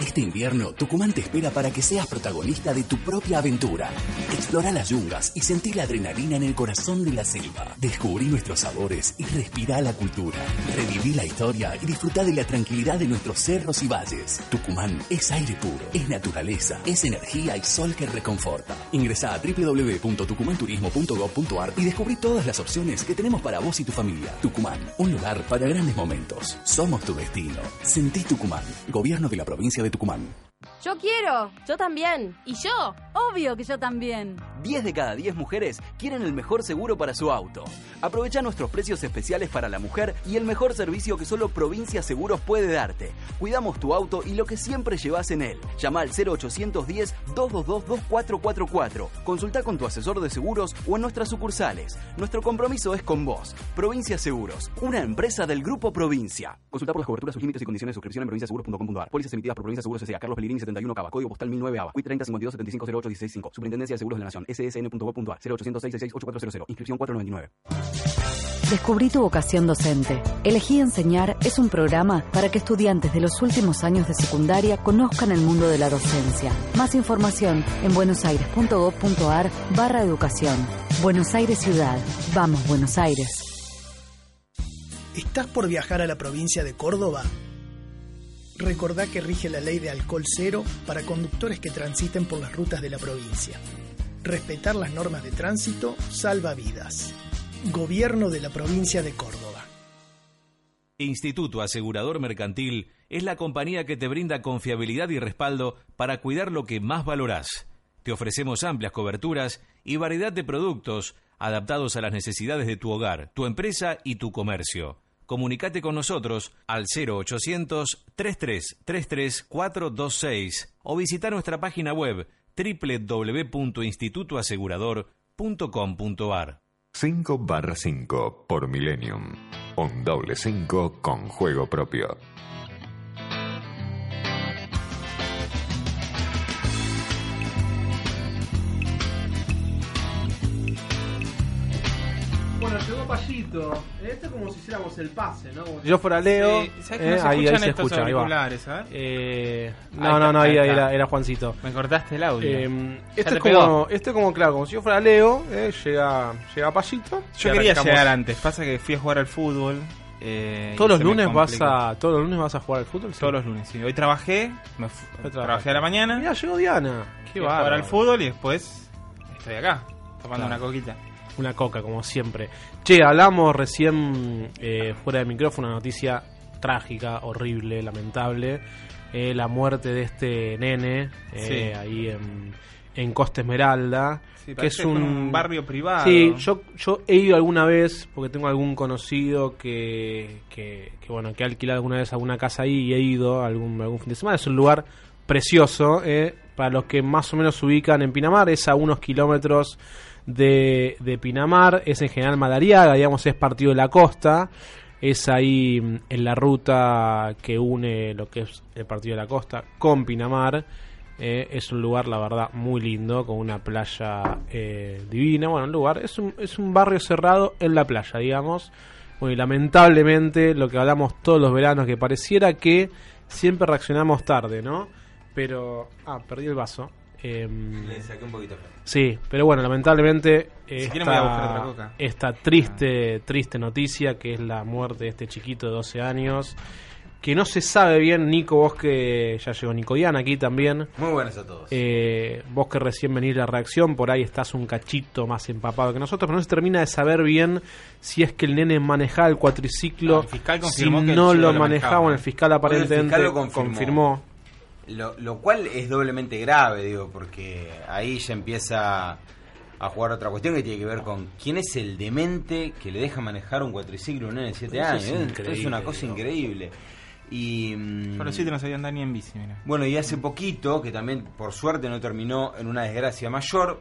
Este invierno, Tucumán te espera para que seas protagonista de tu propia aventura. Explora las yungas y sentí la adrenalina en el corazón de la selva. Descubrí nuestros sabores y respira la cultura. Reviví la historia y disfruta de la tranquilidad de nuestros cerros y valles. Tucumán es aire puro, es naturaleza, es energía y sol que reconforta. Ingresa a www.tucumanturismo.gov.ar y descubrí todas las opciones que tenemos para vos y tu familia. Tucumán, un lugar para grandes momentos. Somos tu destino. Sentí Tucumán, Gobierno de la provincia de Tucumán. Yo quiero. Yo también. ¿Y yo? Obvio que yo también. 10 de cada 10 mujeres quieren el mejor seguro para su auto. Aprovecha nuestros precios especiales para la mujer y el mejor servicio que solo Provincia Seguros puede darte. Cuidamos tu auto y lo que siempre llevas en él. Llama al 0810-222-2444. Consulta con tu asesor de seguros o en nuestras sucursales. Nuestro compromiso es con vos. Provincia Seguros, una empresa del Grupo Provincia. Consulta por las coberturas, sus límites y condiciones de suscripción en provinciaseguros.com.ar. Pólizas emitidas por Provincia Seguros S.A. Carlos Pellegrini 71 Cava. Código postal 1009 ABA. CUIT 30 52 75 08 165. Superintendencia de Seguros de la Nación. ssn.gov.ar. 0800 666 8400. Inscripción 499. Descubrí tu vocación docente. Elegí enseñar es un programa para que estudiantes de los últimos años de secundaria conozcan el mundo de la docencia. Más información en buenosaires.gov.ar barra educación. Buenos Aires Ciudad. Vamos, Buenos Aires. ¿Estás por viajar a la provincia de Córdoba? Recordá que rige la ley de alcohol cero para conductores que transiten por las rutas de la provincia. Respetar las normas de tránsito salva vidas. Gobierno de la provincia de Córdoba. Instituto Asegurador Mercantil es la compañía que te brinda confiabilidad y respaldo para cuidar lo que más valorás. Te ofrecemos amplias coberturas y variedad de productos adaptados a las necesidades de tu hogar, tu empresa y tu comercio. Comunicate con nosotros al 0800 3333 426 o visita nuestra página web www.institutoasegurador.com.ar. 5 barra 5 por Millennium. Un doble 5 con juego propio. Pallito. Esto es como si hiciéramos el pase, ¿no? Como si yo fuera Leo. Sí, ¿sabes que eh, no se ahí, ahí escuchan se estos escucha, ahí va. auriculares, ah? Eh, Ahí no, no, no, ahí, ahí ahí era, era Juancito. Me cortaste el audio. Eh, Ya esto, te es como, esto es como, claro, como si yo fuera Leo, eh, llega, llega Pallito. Yo quería arrancamos. llegar antes, pasa que fui a jugar al fútbol. eh, ¿Todos los lunes vas a todos los lunes vas a jugar al fútbol? Sí. Todos los lunes, sí. Hoy trabajé, me fu- trabajé a la mañana. Mira, llegó Diana. Qué fui a jugar al fútbol y después estoy acá, tomando Claro. una coquita. Una coca, como siempre. Che, hablamos recién eh, fuera de micrófono, una noticia trágica, horrible, lamentable. Eh, la muerte de este nene eh, Sí. ahí en, en Costa Esmeralda. Sí, que es un, un barrio privado. Sí, yo, yo he ido alguna vez, porque tengo algún conocido que, que, que, bueno, que ha alquilado alguna vez alguna casa ahí y he ido algún, algún fin de semana. Es un lugar precioso, eh, para los que más o menos se ubican en Pinamar, es a unos kilómetros de, de Pinamar, es en General Madariaga, digamos, es partido de la costa, es ahí mm, en la ruta que une lo que es el partido de la costa con Pinamar. Eh, es un lugar, la verdad, muy lindo, con una playa eh, divina. Bueno, un lugar, es un, es un barrio cerrado en la playa, digamos. Bueno, y lamentablemente, lo que hablamos todos los veranos, que pareciera que siempre reaccionamos tarde, ¿no? Pero, ah, perdí el vaso. Em, Le saqué un poquito. Sí, pero bueno, lamentablemente Si esta, quieren voy a buscar otra coca. esta triste, triste noticia que es la muerte de este chiquito de 12 años, que no se sabe bien, Nico, vos que ya llegó Nico Diana aquí también. Muy buenas a todos. Eh, vos que recién venís la reacción, por ahí estás un cachito más empapado que nosotros, pero no se termina de saber bien si es que el nene manejaba el cuatriciclo, el fiscal si confirmó que el no lo lo manejaba, manejaba. el fiscal Bueno, el aparentemente fiscal lo confirmó. confirmó. Lo, lo cual es doblemente grave, digo, porque ahí ya empieza a jugar otra cuestión que tiene que ver con quién es el demente que le deja manejar un cuatriciclo a un nene de 7 Eso años. es ¿eh? increíble, es una cosa digo. increíble. Y, mm, los siete no sabía andar ni en bici, mira. Bueno, y hace poquito, que también por suerte no terminó en una desgracia mayor,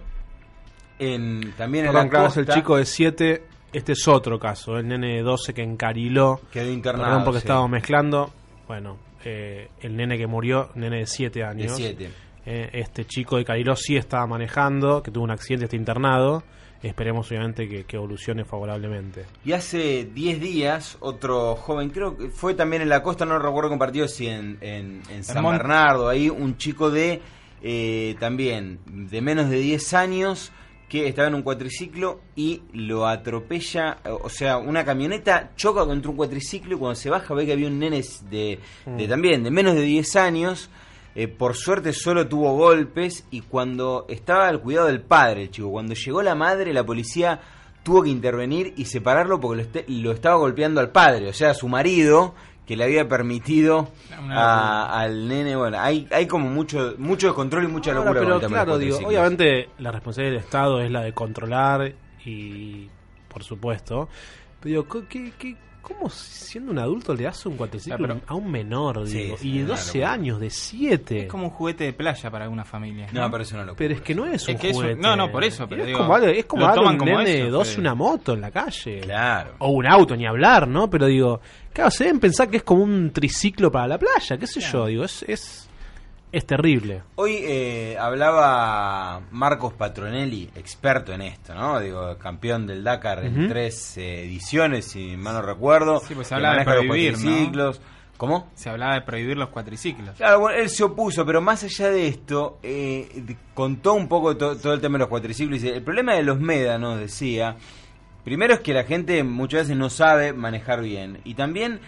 en, también en Perdón, la claro, costa, es el chico de 7. Este es otro caso, el nene de 12 que encariló. Quedó internado, Perdón porque sí. estábamos mezclando. Bueno, eh, el nene que murió, nene de 7 años. De siete. Eh, este chico de Cariló sí estaba manejando, que tuvo un accidente, está internado. Esperemos obviamente que, que evolucione favorablemente. Y hace 10 días, otro joven, creo que fue también en la costa, no recuerdo compartido si en, en, en San Bernardo, ahí un chico de eh, también de menos de 10 años que estaba en un cuatriciclo y lo atropella, o sea, una camioneta choca contra un cuatriciclo y cuando se baja ve que había un nene de, de Mm. también de menos de 10 años. eh, por suerte solo tuvo golpes y cuando estaba al cuidado del padre, el chico, cuando llegó la madre, la policía tuvo que intervenir y separarlo porque lo, este- lo estaba golpeando al padre, o sea, a su marido, que le había permitido a- al nene. Bueno, hay, hay como mucho mucho descontrol y mucha Ahora, locura. con pero el tema de claro, digo, obviamente la responsabilidad del Estado es la de controlar y, por supuesto, pero digo, ¿qué, qué, cómo siendo un adulto le das un cuatriciclo a un menor, Sí, digo? sí, y de es una 12 locura. años, de 7. Es como un juguete de playa para alguna familia. No, pero es una locura. Pero es que no es un Es que es un- juguete. no, no, por eso, pero es digo, como, algo- es como lo darle un como nene eso, de 12 Fede. una moto en la calle. Claro. O un auto, ni hablar, ¿no? Pero digo, claro, se deben pensar que es como un triciclo para la playa, qué sé yo, digo, es, es, es terrible. Hoy eh, hablaba Marcos Patronelli, experto en esto, ¿no? Digo, campeón del Dakar en tres eh, ediciones, si mal no recuerdo. Sí, pues hablaba de maneja los prohibir, ¿no? cuatriciclos. ¿Cómo? Se hablaba de prohibir los cuatriciclos. Claro, bueno, él se opuso, pero más allá de esto, eh, contó un poco to- todo el tema de los cuatriciclos. y dice, el problema de los médanos, decía, primero es que la gente muchas veces no sabe manejar bien. Y también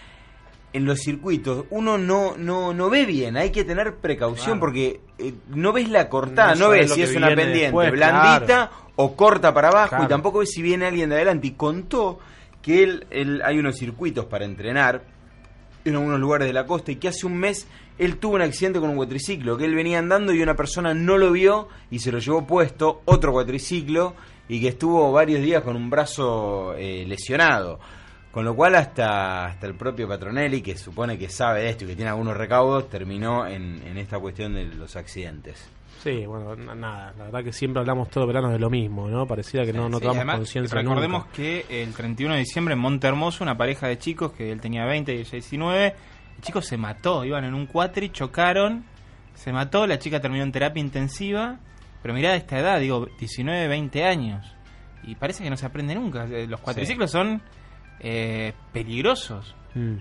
en los circuitos uno no, no, no ve bien, hay que tener precaución Claro. porque eh, no ves la cortada, No ves si es una pendiente después, blandita claro. o corta para abajo Claro. y tampoco ves si viene alguien de adelante. Y contó que él, él hay unos circuitos para entrenar en algunos lugares de la costa y que hace un mes él tuvo un accidente con un cuatriciclo, que él venía andando y una persona no lo vio y se lo llevó puesto otro cuatriciclo y que estuvo varios días con un brazo eh, lesionado. Con lo cual hasta, hasta el propio Patronelli, que supone que sabe de esto y que tiene algunos recaudos, terminó en, en esta cuestión de los accidentes. Sí, bueno, na- nada, la verdad que siempre hablamos todo el verano de lo mismo, ¿no? Pareciera que no, no Sí, tomamos conciencia Recordemos nunca. que el 31 de diciembre en Monte Hermoso, una pareja de chicos que él tenía 20 y ella 19, el chico se mató, iban en un cuatri, chocaron, se mató, la chica terminó en terapia intensiva, pero mirá esta edad, digo, 19, 20 años. y parece que no se aprende nunca. Eh, Los cuatriciclos son eh, peligrosos, Mm.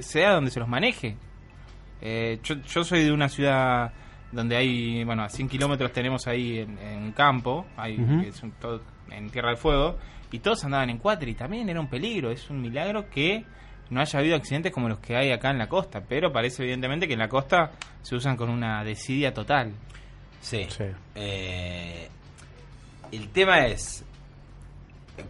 sea donde se los maneje. Eh, yo, yo soy de una ciudad donde hay, bueno, a 100 kilómetros tenemos ahí en, en un campo, hay, es un- todo en Tierra del Fuego, y todos andaban en cuatro y también era un peligro. Es un milagro que no haya habido accidentes como los que hay acá en la costa, pero parece evidentemente que en la costa se usan con una desidia total. Sí. Eh, el tema es,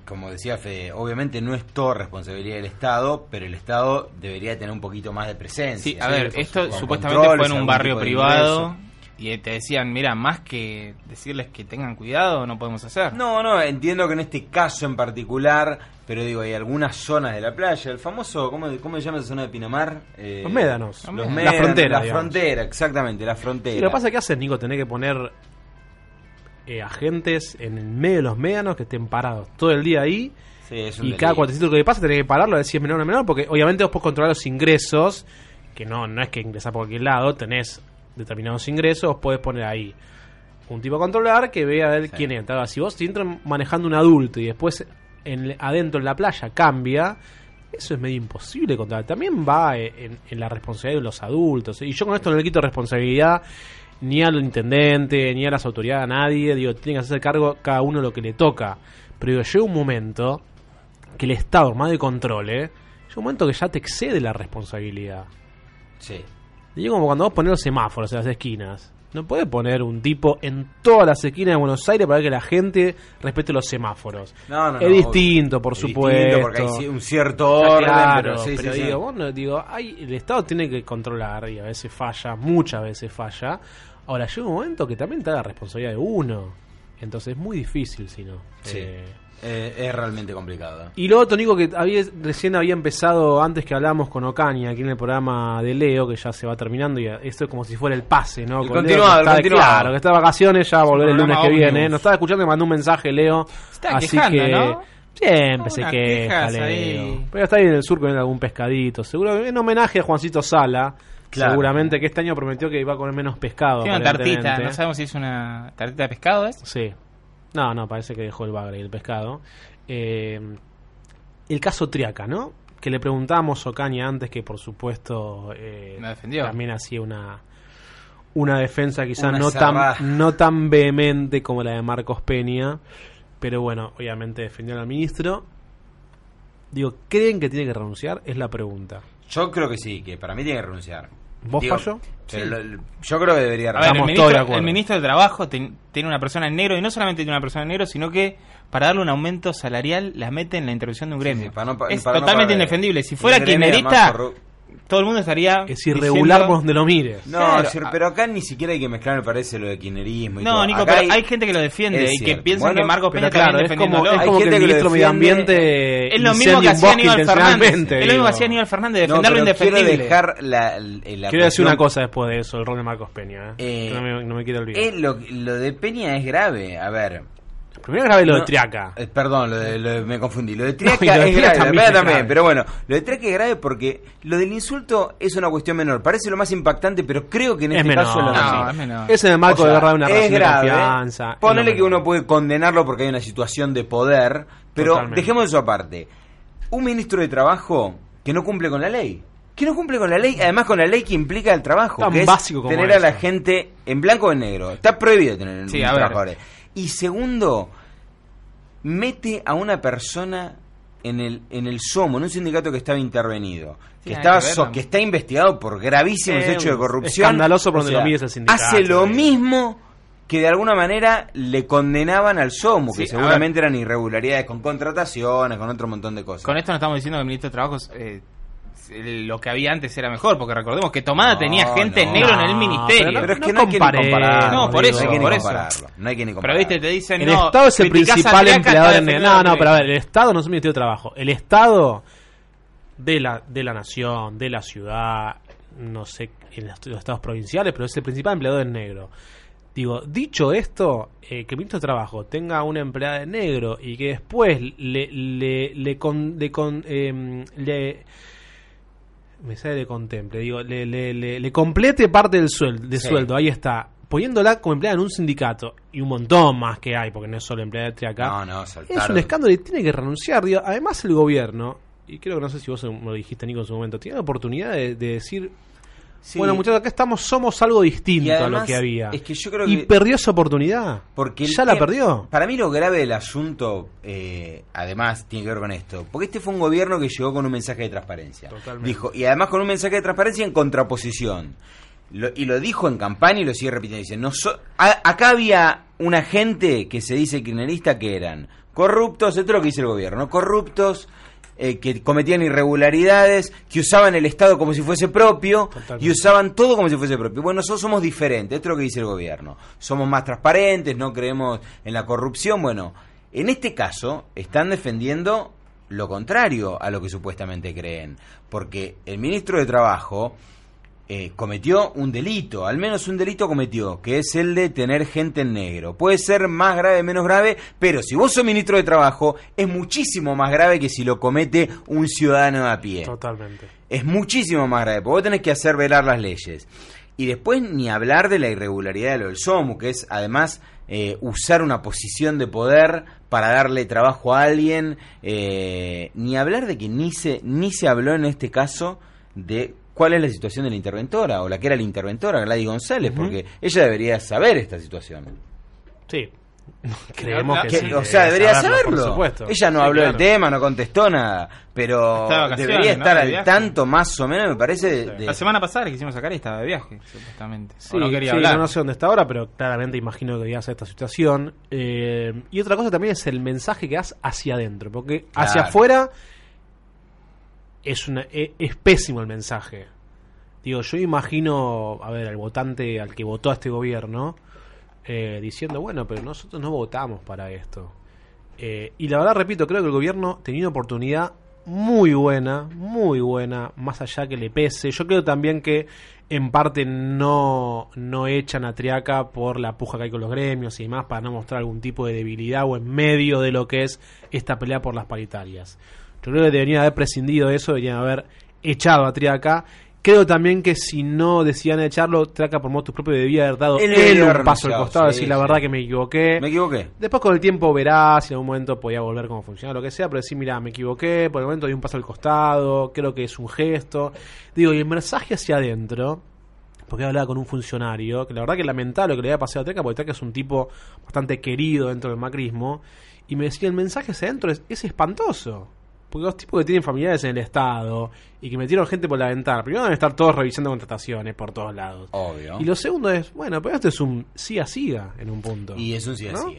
como decía Fede, obviamente no es todo responsabilidad del Estado, pero el Estado debería tener un poquito más de presencia. Sí, a ver, Con esto con supuestamente fue en un barrio privado y te decían, mira, más que decirles que tengan cuidado, no podemos hacer. No, no, entiendo que en este caso en particular, pero digo, hay algunas zonas de la playa, el famoso, ¿cómo, cómo se llama esa zona de Pinamar? Eh, Los médanos. Los La frontera, La digamos. frontera, exactamente, la frontera. Sí, lo que pasa es que haces, Nico, tenés que poner eh, agentes en el medio de los médanos que estén parados todo el día ahí. Sí, es un y cada cuatrecito que pasa tenés que pararlo a ver si es menor o menor, porque obviamente vos podés controlar los ingresos, que no, no es que ingresás por cualquier lado, tenés determinados ingresos, vos podés poner ahí un tipo a controlar que vea a ver quién entra. Si vos si entran manejando un adulto y después en, adentro en la playa cambia, eso es medio imposible controlar. También va eh, en, en la responsabilidad de los adultos. Y yo con esto no le quito responsabilidad ni al intendente, ni a las autoridades, a nadie. Digo, tienen que hacerse cargo cada uno lo que le toca. Pero digo, llega un momento que el Estado, más de control, ¿eh? llega un momento que ya te excede la responsabilidad. Sí. Digo, como cuando vos pones los semáforos en las esquinas. No puedes poner un tipo en todas las esquinas de Buenos Aires para que la gente respete los semáforos. No, no, es no, distinto, por es supuesto. distinto porque hay un cierto orden, claro, pero sí, sí, sí. digo, vos no- digo, hay, el Estado tiene que controlar y a veces falla, muchas veces falla. Ahora llega un momento que también está la responsabilidad de uno. Entonces es muy difícil si no. Sí. Eh, Eh, es realmente complicado. y lo otro, Nico, que había, recién había empezado antes que hablamos con Ocaña aquí en el programa de Leo, que ya se va terminando, y esto es como si fuera el pase, ¿no? El Con Leo, continuado, que el está de- continuado. Claro, que está de vacaciones, ya va a volver el lunes que viene. ómnibus. Nos estaba escuchando y mandó un mensaje, Leo. está así quejando, que ¿no? siempre se queja, Leo. ahí. Pero está ahí en el sur comiendo algún pescadito. Seguro en homenaje a Juancito Sala. Claro. Seguramente que este año prometió que iba a comer menos pescado. Tiene una tartita, aparentemente. no sabemos si es una tartita de pescado, ¿es? Sí. No, no, parece que dejó el bagre y el pescado. Eh, el caso Triaca, ¿no? Que le preguntamos a Ocaña antes que, por supuesto, eh, defendió. también hacía una una defensa quizás Una no tan no tan vehemente como la de Marcos Peña, pero bueno, obviamente defendió al ministro. Digo, ¿creen que tiene que renunciar? Es la pregunta. Yo creo que sí, que para mí tiene que renunciar. ¿Vos, Digo, Fallo? pero Sí. lo- lo- yo creo que debería ver, el Estamos ministro, todos de acuerdo. el ministro de Trabajo ten- tiene una persona en negro y no solamente tiene una persona en negro, sino que para darle un aumento salarial la mete en la intervención de un gremio. sí, para no pa- es para totalmente pagar- indefendible. Si fuera kirchnerista, todo el mundo estaría. Es irregular por donde lo mires. No, Claro. pero acá ni siquiera hay que mezclar, me parece, lo de kirchnerismo y No, todo. Nico, Acá pero hay, gente que lo defiende y que piensan Bueno, que Marcos Peña claro, también es como, es Hay como que gente el ministro Medio Ambiente Es lo mismo que hacía Aníbal Fernández. Es lo mismo que hacía Aníbal Fernández, No, defender lo quiero indefendible. dejar la, la Quiero decir una cosa después de eso, el rol de Marcos Peña. ¿eh? Eh, no, me, no me quiero olvidar. Eh, lo, lo de Peña es grave. A ver. Primero grave lo de Triaca. eh, perdón, lo de, lo de- me confundí. Lo de Triaca y lo de es grave, también es pero bueno, lo de Triaca es grave porque lo del insulto es una cuestión menor. Parece lo más impactante, pero creo que en Es este menor. caso es lo No, más es menor. Es en el marco de verdad una es de grave. confianza, Ponele que uno puede condenarlo porque hay una situación de poder, pero Totalmente. dejemos eso aparte. Un ministro de Trabajo que no cumple con la ley. Que no cumple con la ley, además con la ley que implica el trabajo, Tan que es básico como tener a la gente en blanco o en negro. Está prohibido tener Sí, a ver. trabajadores. Y segundo, mete a una persona en el en el SOMO, en un sindicato que estaba intervenido, que estaba que ver, so- ¿no? que está investigado por gravísimos Eh, hechos de corrupción. escandaloso por O donde sea, lo mires el sindicato, Hace lo eh. mismo que de alguna manera le condenaban al SOMO, Sí, que seguramente eran irregularidades con contrataciones, con otro montón de cosas. Con esto no estamos diciendo que el ministro de Trabajo eh, lo que había antes era mejor, porque recordemos que Tomada No, tenía gente no. negro en el ministerio. pero es no que no hay que ni comparemos, compararlo. No, por digo, eso, no hay que ni por eso. compararlo, No hay que ni Pero viste, te dicen El no, Estado es el principal empleador en el... No, no, pero a ver, el Estado no es un ministerio de trabajo. El Estado de la, de la nación, de la ciudad, no sé, en los, los estados provinciales, pero es el principal empleador en negro. Digo, dicho esto, eh, que el ministro de Trabajo tenga una empleada de negro y que después le, le, le, con- le con- em, le- me sale de contemple, digo, le, le, le, le complete parte del sueldo, de Sí. sueldo, ahí está, poniéndola como empleada en un sindicato y un montón más que hay, porque no es solo empleada de Triaca. No, no, Es un escándalo y tiene que renunciar. digo, además, el gobierno, y creo que no sé si vos me lo dijiste, Nico, en su momento, tiene la oportunidad de, de decir. Sí. Bueno, muchachos, acá estamos, somos algo distinto Y a lo que había. es que yo creo y que- perdió esa oportunidad. Porque ya la perdió. Para mí lo grave del asunto, eh, además, tiene que ver con esto. Porque este fue un gobierno que llegó con un mensaje de transparencia. Totalmente. Dijo, y además con un mensaje de transparencia en contraposición. Lo- y lo dijo en campaña y lo sigue repitiendo. Dice, no so- a- acá había una gente que se dice kirchnerista que eran corruptos, esto es lo que dice el gobierno, corruptos, eh, que cometían irregularidades, que usaban el Estado como si fuese propio y usaban todo como si fuese propio. Bueno, nosotros somos diferentes, esto es lo que dice el gobierno. Somos más transparentes, no creemos en la corrupción. Bueno, en este caso están defendiendo lo contrario a lo que supuestamente creen, porque el ministro de Trabajo eh, cometió un delito, al menos un delito cometió, que es el de tener gente en negro. Puede ser más grave, menos grave, pero si vos sos ministro de Trabajo, es muchísimo más grave que si lo comete un ciudadano a pie. Totalmente. Es muchísimo más grave, porque vos tenés que hacer velar las leyes. Y después ni hablar de la irregularidad de lo del SOMU, que es además eh, usar una posición de poder para darle trabajo a alguien. eh, ni hablar de que ni se, ni se habló en este caso de cuál es la situación de la interventora, o la que era la interventora, Gladys González, porque ella debería saber esta situación. Sí. Creemos que, Que- sí. o sea, debería saberlo. Por supuesto. Ella no Sí, habló claro. del tema, no contestó nada, pero debería estar al tanto más o menos, me parece, de, de- La semana pasada le quisimos sacar y estaba de viaje, supuestamente. Sí, no quería sí, hablar. no sé dónde está ahora, pero claramente imagino que debería ser esta situación. Eh, y otra cosa también es el mensaje que das hacia adentro, porque hacia afuera es, una, e- es pésimo el mensaje. Digo, yo imagino, a ver, al votante al que votó a este gobierno, eh, diciendo, bueno, pero nosotros no votamos para esto. Eh, y la verdad, repito, creo que el gobierno tenía una oportunidad muy buena, muy buena, más allá que le pese. Yo creo también que en parte no, no echan a Triaca por la puja que hay con los gremios y demás para no mostrar algún tipo de debilidad o en medio de lo que es esta pelea por las paritarias. Yo creo que deberían haber prescindido de eso, deberían haber echado a Triaca. Creo también que si no decían echarlo, Triaca por motus propio debía haber dado Él un paso al costado, sí, decir la sí. verdad que me equivoqué. Me equivoqué. Después con el tiempo verás si en algún momento podía volver cómo funciona, lo que sea, pero decir, mira, me equivoqué, por el momento di un paso al costado, creo que es un gesto. Digo, y el mensaje hacia adentro, porque hablaba con un funcionario, que la verdad que lamentable lo que le había pasado a Teca, porque Teca es un tipo bastante querido dentro del macrismo, y me decía, el mensaje hacia adentro es, es espantoso. Porque los tipos que tienen familiares en el Estado y que metieron gente por la ventana, primero deben estar todos revisando contrataciones por todos lados. Obvio. Y lo segundo es, bueno, pero esto es un sí a siga en un punto. Y es un sí ¿No? así.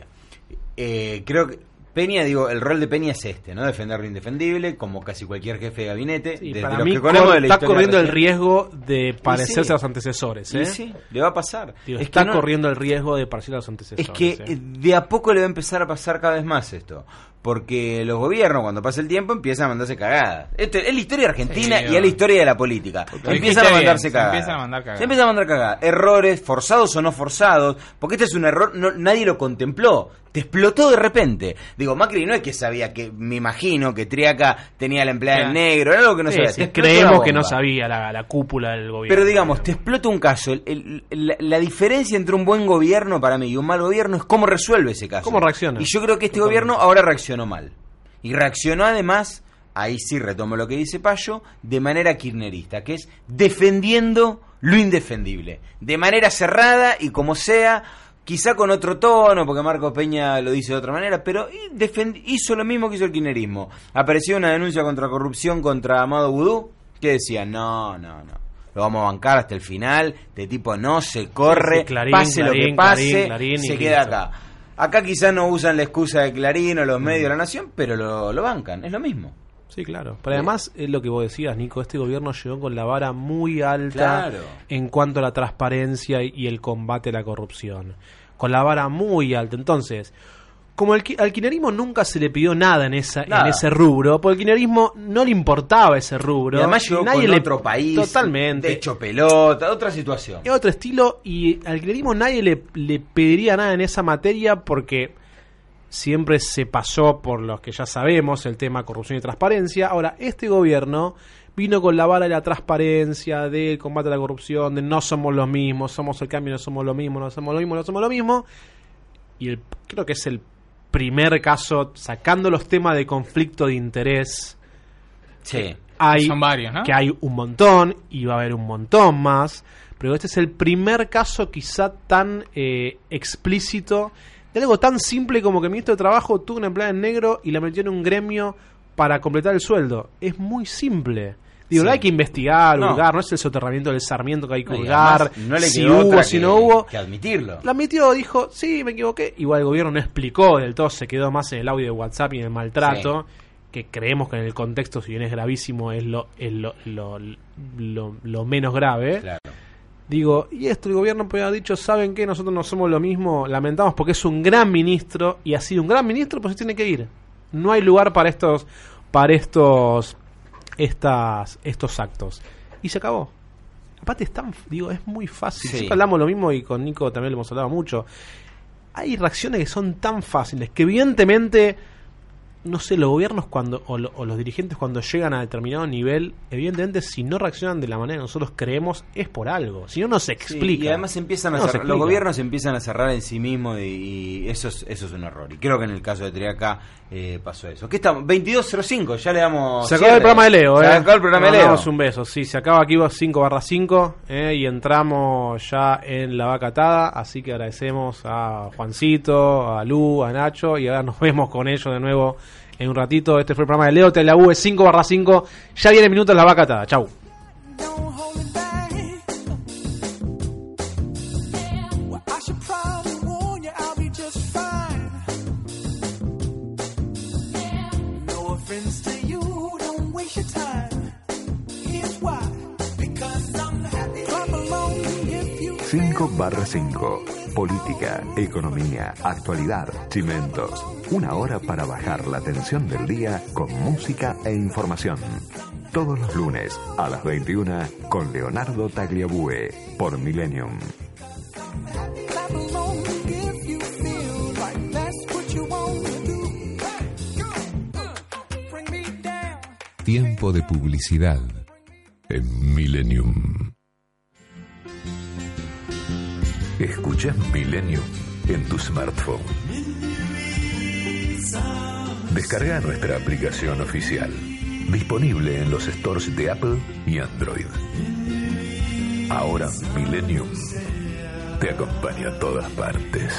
Eh, creo que Peña, digo, el rol de Peña es este, ¿no? Defender lo indefendible, como casi cualquier jefe de gabinete. Sí, desde para los mí que de la está corriendo el riesgo de parecerse sí. a los antecesores. ¿eh? sí, le va a pasar. Digo, Es está que no- corriendo el riesgo de parecerse a los antecesores. Es que ¿eh? eh, de a poco le va a empezar a pasar cada vez más esto. Porque los gobiernos, cuando pasa el tiempo, empiezan a mandarse cagadas. Esto es la historia argentina Sí, y es la historia de la política. Empiezan a bien, mandarse se cagadas. empiezan a mandar cagadas. Se empiezan a mandar cagadas. Errores, forzados o no forzados. Porque este es un error, no- nadie lo contempló. Te explotó de repente. Digo, Macri no es que sabía que, me imagino, que Triaca tenía la empleada en negro. Era algo que no Sí, sabía. sí, creemos que no sabía la, la cúpula del gobierno. Pero digamos, te explota un caso. El- el- la, la diferencia entre un buen gobierno para mí y un mal gobierno es cómo resuelve ese caso. ¿Cómo reacciona? Y yo creo que este gobierno ahora reaccionó mal. Y reaccionó además, ahí sí retomo lo que dice Payo, de manera kirchnerista, que es defendiendo lo indefendible. De manera cerrada y como sea, quizá con otro tono, porque Marco Peña lo dice de otra manera, pero hizo lo mismo que hizo el kirchnerismo. Apareció una denuncia contra corrupción contra Amado Vudú, que decía, no, no, no. Lo vamos a bancar hasta el final. De tipo no se corre, Sí, Clarín, pase lo que pase, Clarín, se queda acá. Acá quizás no usan la excusa de Clarín o los medios Mm. de la nación, pero lo, lo bancan, es lo mismo. Sí, claro. Pero además, es lo que vos decías, Nico, este gobierno llegó con la vara muy alta Claro. en cuanto a la transparencia y el combate a la corrupción. Con la vara muy alta. Entonces, como el, al kirchnerismo nunca se le pidió nada en, esa, en ese rubro, porque el kirchnerismo no le importaba ese rubro. Y además llegó nadie con le- otro país, Totalmente. de hecho pelota, otra situación. Es otro estilo y al kirchnerismo nadie le, le pediría nada en esa materia porque siempre se pasó por los que ya sabemos el tema corrupción y transparencia. Ahora, este gobierno vino con la vara de la transparencia, del combate a la corrupción, de no somos los mismos, somos el cambio, no somos lo mismo, no somos lo mismo, no somos lo mismo. Y el, creo que es el primer caso, sacando los temas de conflicto de interés. Sí. Hay, Son varios, ¿no? Que hay un montón y va a haber un montón más. Pero este es el primer caso quizá tan eh, explícito de algo tan simple como que el ministro de Trabajo tuvo una empleada en negro y la metió en un gremio para completar el sueldo. Es muy simple. Digo, Sí. no hay que investigar, No. hurgar, no es el soterramiento del Sarmiento que hay que No, hurgar, además, no le si hubo, otra si que- no hubo. que admitirlo. La admitió, dijo, sí, me equivoqué. Igual el gobierno no explicó del todo, se quedó más en el audio de WhatsApp y en el maltrato, que creemos que en el contexto, si bien es gravísimo, es lo, es lo, lo, lo- lo menos grave. Digo, y esto el gobierno podría haber dicho, ¿saben qué? Nosotros no somos lo mismo, lamentamos porque es un gran ministro y ha sido un gran ministro, pues se tiene que ir. No hay lugar para estos, para estos, estas, estos actos. Y se acabó. Aparte es tan, digo, es muy fácil. Sí. Hablamos lo mismo y con Nico también lo hemos hablado mucho. Hay reacciones que son tan fáciles que evidentemente no sé, los gobiernos cuando o, lo- o los dirigentes cuando llegan a determinado nivel, evidentemente si no reaccionan de la manera que nosotros creemos es por algo. Si no, no se Sí, explica. y además empiezan a No se cerrar- los gobiernos empiezan a cerrar en sí mismos y, y eso es eso es un error. Y creo que en el caso de Triaca eh, pasó eso. ¿Qué estamos? 22.05, ya le damos. Se acabó el cierre. programa de Leo, Se eh. acabó el programa de Le Leo. damos un beso, sí, se acaba aquí 5 barra 5 eh, y entramos ya en la vaca atada, así que agradecemos a Juancito, a Lu, a Nacho y ahora nos vemos con ellos de nuevo en un ratito. Este fue el programa de Leo, la U 5 barra 5, ya viene minutos la vaca atada, chau. 5 barra 5. Política, economía, actualidad, cimentos. Una hora para bajar la tensión del día con música e información. Todos los lunes a las 21 con Leonardo Tagliabue por Millennium. Tiempo de publicidad en Millennium. Escucha Millennium en tu smartphone. Descarga nuestra aplicación oficial, disponible en los stores de Apple y Android. Ahora Millennium te acompaña a todas partes.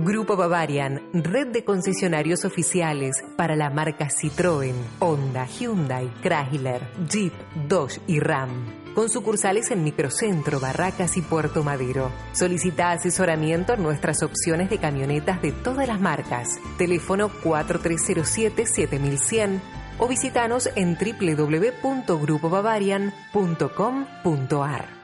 Grupo Bavarian, red de concesionarios oficiales para la marca Citroën, Honda, Hyundai, Chrysler, Jeep, Dodge y Ram. Con sucursales en Microcentro, Barracas y Puerto Madero. Solicita asesoramiento en nuestras opciones de camionetas de todas las marcas. Teléfono 4307-7100 o visitanos en www.grupobavarian.com.ar.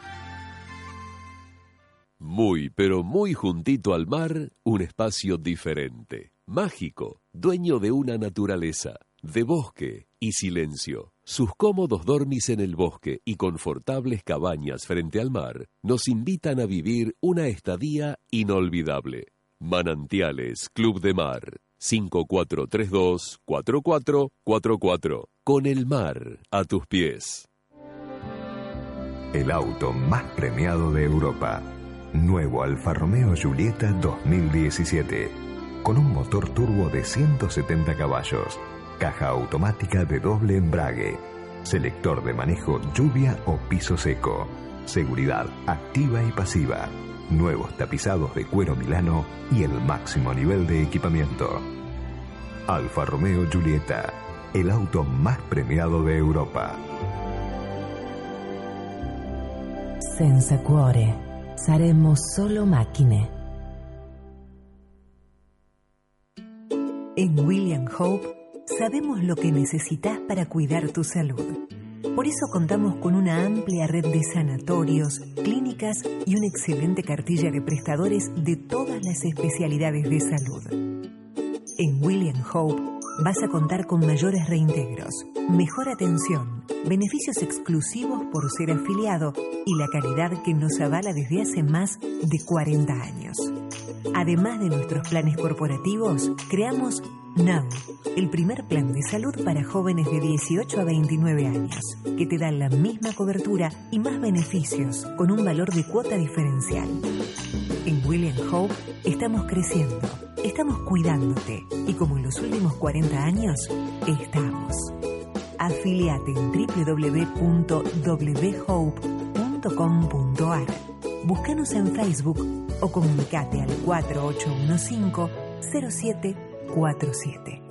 Muy, pero muy juntito al mar, un espacio diferente, mágico, dueño de una naturaleza, de bosque y silencio. Sus cómodos dormis en el bosque y confortables cabañas frente al mar nos invitan a vivir una estadía inolvidable. Manantiales Club de Mar 5432-4444 con el mar a tus pies. El auto más premiado de Europa. Nuevo Alfa Romeo Giulietta 2017. Con un motor turbo de 170 caballos. Caja automática de doble embrague. Selector de manejo lluvia o piso seco. Seguridad activa y pasiva. Nuevos tapizados de cuero milano y el máximo nivel de equipamiento. Alfa Romeo Giulietta. El auto más premiado de Europa. Senza cuore, saremo solo macchine. En William Hope sabemos lo que necesitas para cuidar tu salud. Por eso contamos con una amplia red de sanatorios, clínicas y una excelente cartilla de prestadores de todas las especialidades de salud. En William Hope vas a contar con mayores reintegros, mejor atención, beneficios exclusivos por ser afiliado y la calidad que nos avala desde hace más de 40 años. Además de nuestros planes corporativos, creamos NOW, el primer plan de salud para jóvenes de 18 a 29 años, que te da la misma cobertura y más beneficios con un valor de cuota diferencial. En William Hope estamos creciendo, estamos cuidándote y como en los últimos 40 años, estamos. Afiliate en www.whope.com.ar. Búscanos en Facebook o comunicate al 4815-0747.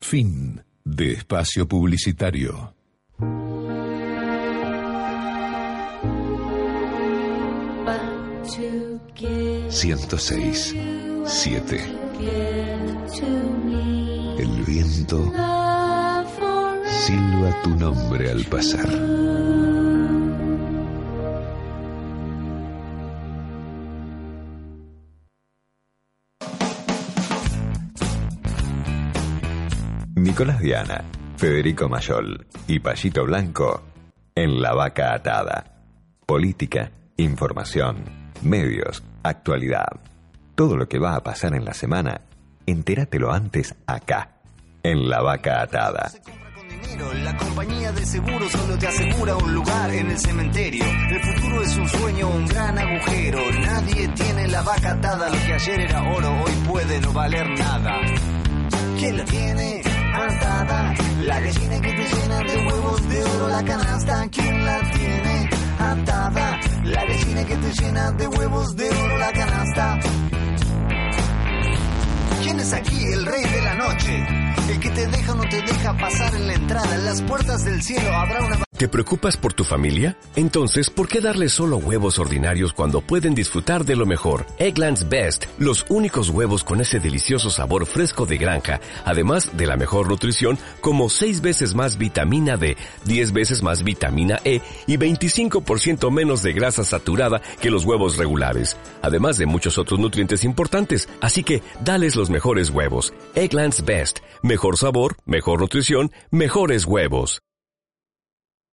Fin de espacio publicitario. 106 7 El viento silba tu nombre al pasar. Nicolás Diana, Federico Mayol y Payito Blanco en La Vaca Atada. Política, información, medios, actualidad. Todo lo que va a pasar en la semana, entératelo antes acá, en La Vaca Atada. La compañía de seguros solo te asegura un lugar en el cementerio. El futuro es un sueño, un gran agujero. Nadie tiene la vaca atada. Lo que ayer era oro, hoy puede no valer nada. ¿Quién la tiene La gallina que te llena de huevos de oro. La canasta, ¿quién la tiene atada? La gallina que te llena de huevos de oro. La canasta. ¿Quién es aquí el rey de la noche? El que te deja o no te deja pasar en la entrada. En las puertas del cielo habrá una... ¿Te preocupas por tu familia? Entonces, ¿por qué darles solo huevos ordinarios cuando pueden disfrutar de lo mejor? Eggland's Best, los únicos huevos con ese delicioso sabor fresco de granja, además de la mejor nutrición, como 6 veces más vitamina D, 10 veces más vitamina E y 25% menos de grasa saturada que los huevos regulares, además de muchos otros nutrientes importantes. Así que, dales mejores huevos. Eggland's Best, mejor sabor, mejor nutrición, mejores huevos.